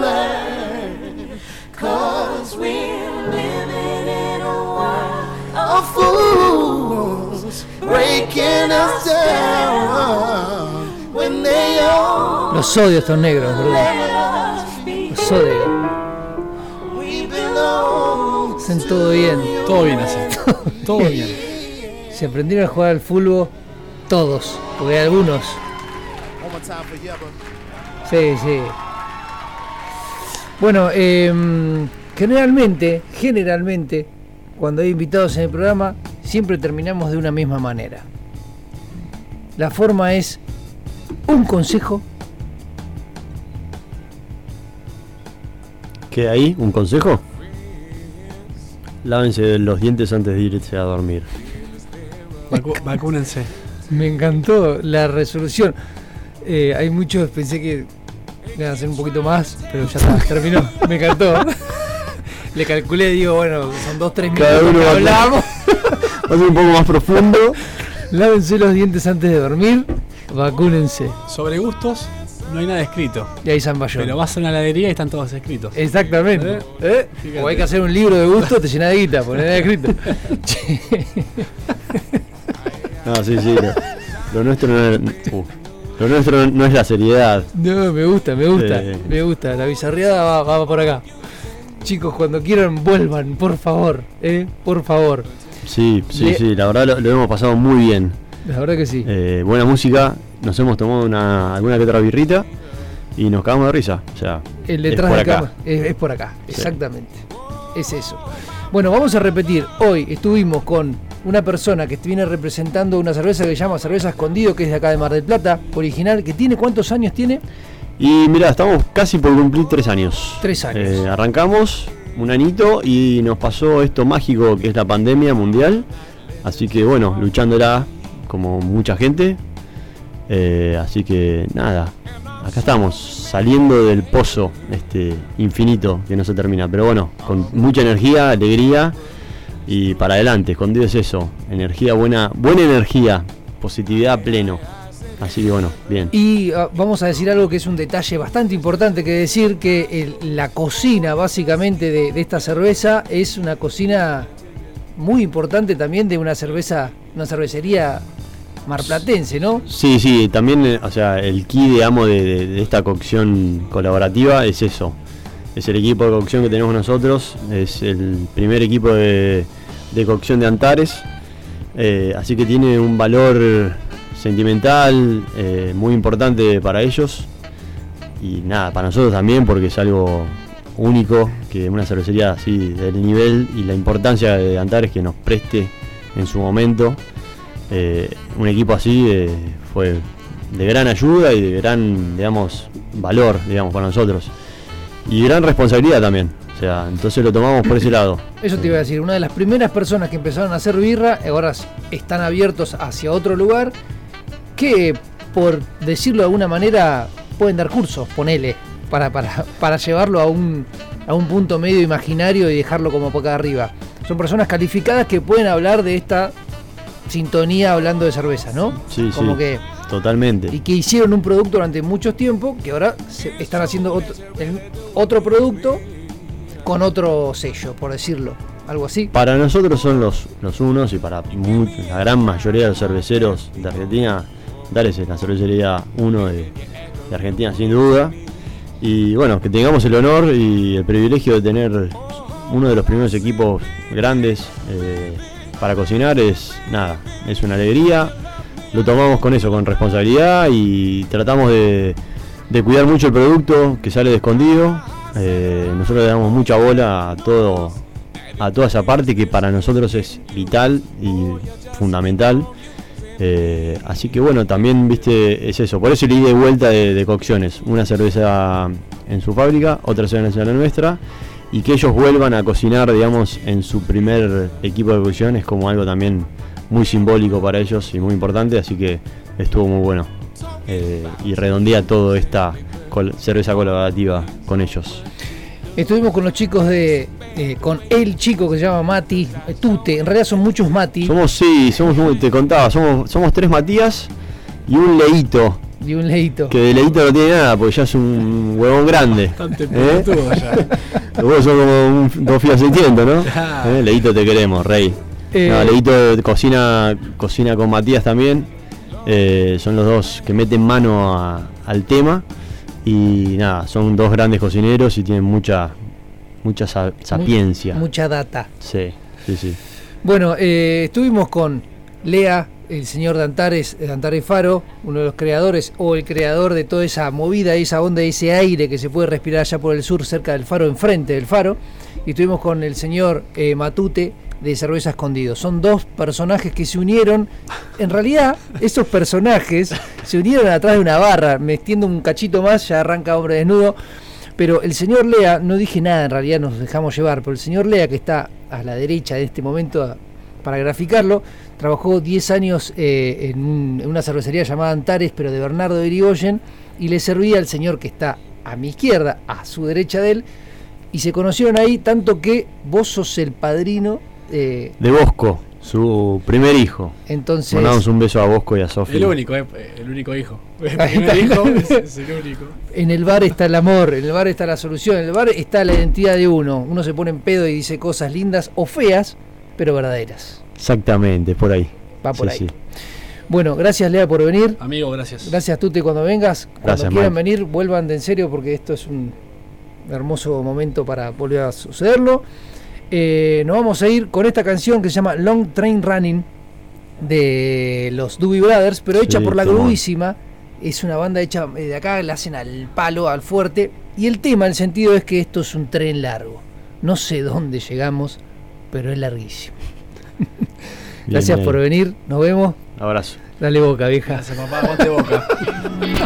learn. Cause we're living in a world of fools, breaking us down when they all Los odio estos negros, bro. Los odio. we belong. Hacen todo bien. Todo bien así. (laughs) Todo bien. Se aprendieron a jugar al fútbol todos, porque hay algunos. Sí, sí. Bueno, em, generalmente, generalmente, cuando hay invitados en el programa, siempre terminamos de una misma manera. La forma es un consejo, ¿Queda ahí un consejo? Lávense los dientes antes de irse a dormir. Vacu- vacúnense. Me encantó la resolución. Eh, hay muchos, pensé que hacer un poquito más, pero ya está, terminó. Me encantó. (laughs) Le calculé, digo, bueno, son dos, tres minutos Cada uno que hablamos. (laughs) Va a ser un poco más profundo. Lávense los dientes antes de dormir, vacúnense. Sobre gustos, no hay nada escrito. Y ahí San Bayón. Pero vas a una heladería y están todos escritos. Exactamente. ¿Eh? ¿Eh? O hay que hacer un libro de gusto, te llena de guita, poner nada escrito. No, (laughs) sí, sí. Lo, lo nuestro no es, uh, lo nuestro no es la seriedad. No, me gusta, me gusta, Sí. me gusta. La bizarreada va, va por acá. Chicos, cuando quieran, vuelvan, por favor, ¿eh? Por favor. Sí, sí, Le- sí. La verdad lo, lo hemos pasado muy bien. La verdad que sí. Eh, buena música. Nos hemos tomado una, alguna que otra birrita y nos cagamos de risa. O sea, El es detrás por de acá. es, es por acá, exactamente. Es eso. Bueno, vamos a repetir. Hoy estuvimos con una persona que viene representando una cerveza que se llama Cerveza Escondido, que es de acá de Mar del Plata, original, que tiene ¿cuántos años tiene? Y mira, estamos casi por cumplir tres años. Tres años. Eh, arrancamos un anito y nos pasó esto mágico que es la pandemia mundial. Así que bueno, luchándola como mucha gente. Eh, así que nada, acá estamos, saliendo del pozo este infinito que no se termina. Pero bueno, con mucha energía, alegría y para adelante. Escondido es eso, energía buena, buena energía, positividad pleno. Así que bueno, bien. Y ah, vamos a decir algo que es un detalle bastante importante que decir, que la cocina básicamente de, de esta cerveza es una cocina muy importante también de una cerveza, una cervecería marplatense, ¿no? Sí, sí, también, eh, o sea, el key, digamos, de, de- de esta cocción colaborativa es eso. Es el equipo de cocción que tenemos nosotros, es el primer equipo de, de cocción de Antares, eh, así que tiene un valor sentimental eh, muy importante para ellos y nada, para nosotros también porque es algo único que una cervecería así del nivel y la importancia de Antares que nos preste en su momento eh, un equipo así eh, fue de gran ayuda y de gran, digamos, valor, digamos, para nosotros. Y gran responsabilidad también. O sea, entonces lo tomamos por ese lado. Eso te iba a decir, una de las primeras personas que empezaron a hacer birra, ahora están abiertos hacia otro lugar, que por decirlo de alguna manera pueden dar cursos, ponele, para, para, para llevarlo a un, a un punto medio imaginario y dejarlo como por acá arriba. Son personas calificadas que pueden hablar de esta sintonía hablando de cerveza, ¿no? Sí, como sí. que Totalmente. y que hicieron un producto durante mucho tiempo que ahora se están haciendo otro, producto con otro sello, por decirlo, algo así. Para nosotros son los, los unos y para mu- la gran mayoría de los cerveceros de Argentina, Dales es la cervecería uno de, de Argentina sin duda. Y bueno, que tengamos el honor y el privilegio de tener uno de los primeros equipos grandes eh, para cocinar es nada, es una alegría. Lo tomamos con eso, con responsabilidad y tratamos de, cuidar mucho el producto que sale de escondido. Eh, nosotros le damos mucha bola a todo, a toda esa parte que para nosotros es vital y fundamental. Eh, así que bueno, también viste, es eso. Por eso el ida y vuelta de cocciones. Una cerveza en su fábrica, otra cerveza en la nuestra. Y que ellos vuelvan a cocinar, digamos, en su primer equipo de cocción es como algo también muy simbólico para ellos y muy importante. Así que estuvo muy bueno. Eh, y redondea toda esta col- cerveza colaborativa con ellos. Estuvimos con los chicos de. eh, con el chico que se llama Mati, eh, Tute, en realidad son muchos Mati. Somos, sí, somos, te contaba, somos, somos tres Matías y un Leito. Y un leito. Que de Leito no tiene nada, porque ya es un huevón grande. Bastante ¿Eh? ya. (laughs) Vos sos como un, dos 600, ¿no? Claro. ¿Eh? Leito te queremos, rey. Eh. No, Leito cocina, cocina con Matías también. Eh, son los dos que meten mano a- al tema. Y nada, son dos grandes cocineros y tienen mucha mucha sa- sapiencia. Mucha data. Sí, sí, sí. Bueno, eh, estuvimos con Lea, el señor Dantares, eh, Dantares Faro, uno de los creadores o el creador de toda esa movida, esa onda, ese aire que se puede respirar allá por el sur, cerca del faro, enfrente del faro. Y estuvimos con el señor eh, Matute de Cerveza Escondido. Son dos personajes que se unieron. En realidad, esos personajes se unieron atrás de una barra. Me extiendo un cachito más, ya arranca hombre desnudo. Pero el señor Lea, no dije nada, en realidad nos dejamos llevar, pero el señor Lea, que está a la derecha de este momento para graficarlo, trabajó 10 años eh, en, un- en una cervecería llamada Antares, pero de Bernardo de Irigoyen, y le servía al señor que está a mi izquierda, a su derecha de él, y se conocieron ahí tanto que vos sos el padrino, eh, De Bosco, su primer hijo. entonces... Mandamos un beso a Bosco y a Sofía. El único, eh, el único hijo. (laughs) El primer está. hijo es, es el único. En el bar está el amor, en el bar está la solución, en el bar está la identidad de uno. Uno se pone en pedo y dice cosas lindas o feas, pero verdaderas. Exactamente, por ahí. Va por Sí, ahí. sí. Bueno, gracias Lea por venir. Amigo, gracias. Gracias Tute cuando vengas. Cuando Gracias, quieran Mike. venir, vuelvan de en serio porque esto es un hermoso momento para volver a sucederlo. Eh, nos vamos a ir con esta canción que se llama Long Train Running de los Doobie Brothers, pero hecha Sí, por la grubísima. Es una banda hecha eh, de acá, la hacen al palo, al fuerte. Y el tema, el sentido es que esto es un tren largo. No sé dónde llegamos, pero es larguísimo. (laughs) Bien, Gracias bien. por venir, nos vemos. Abrazo. Dale boca, vieja. Gracias, papá. Boca. (laughs)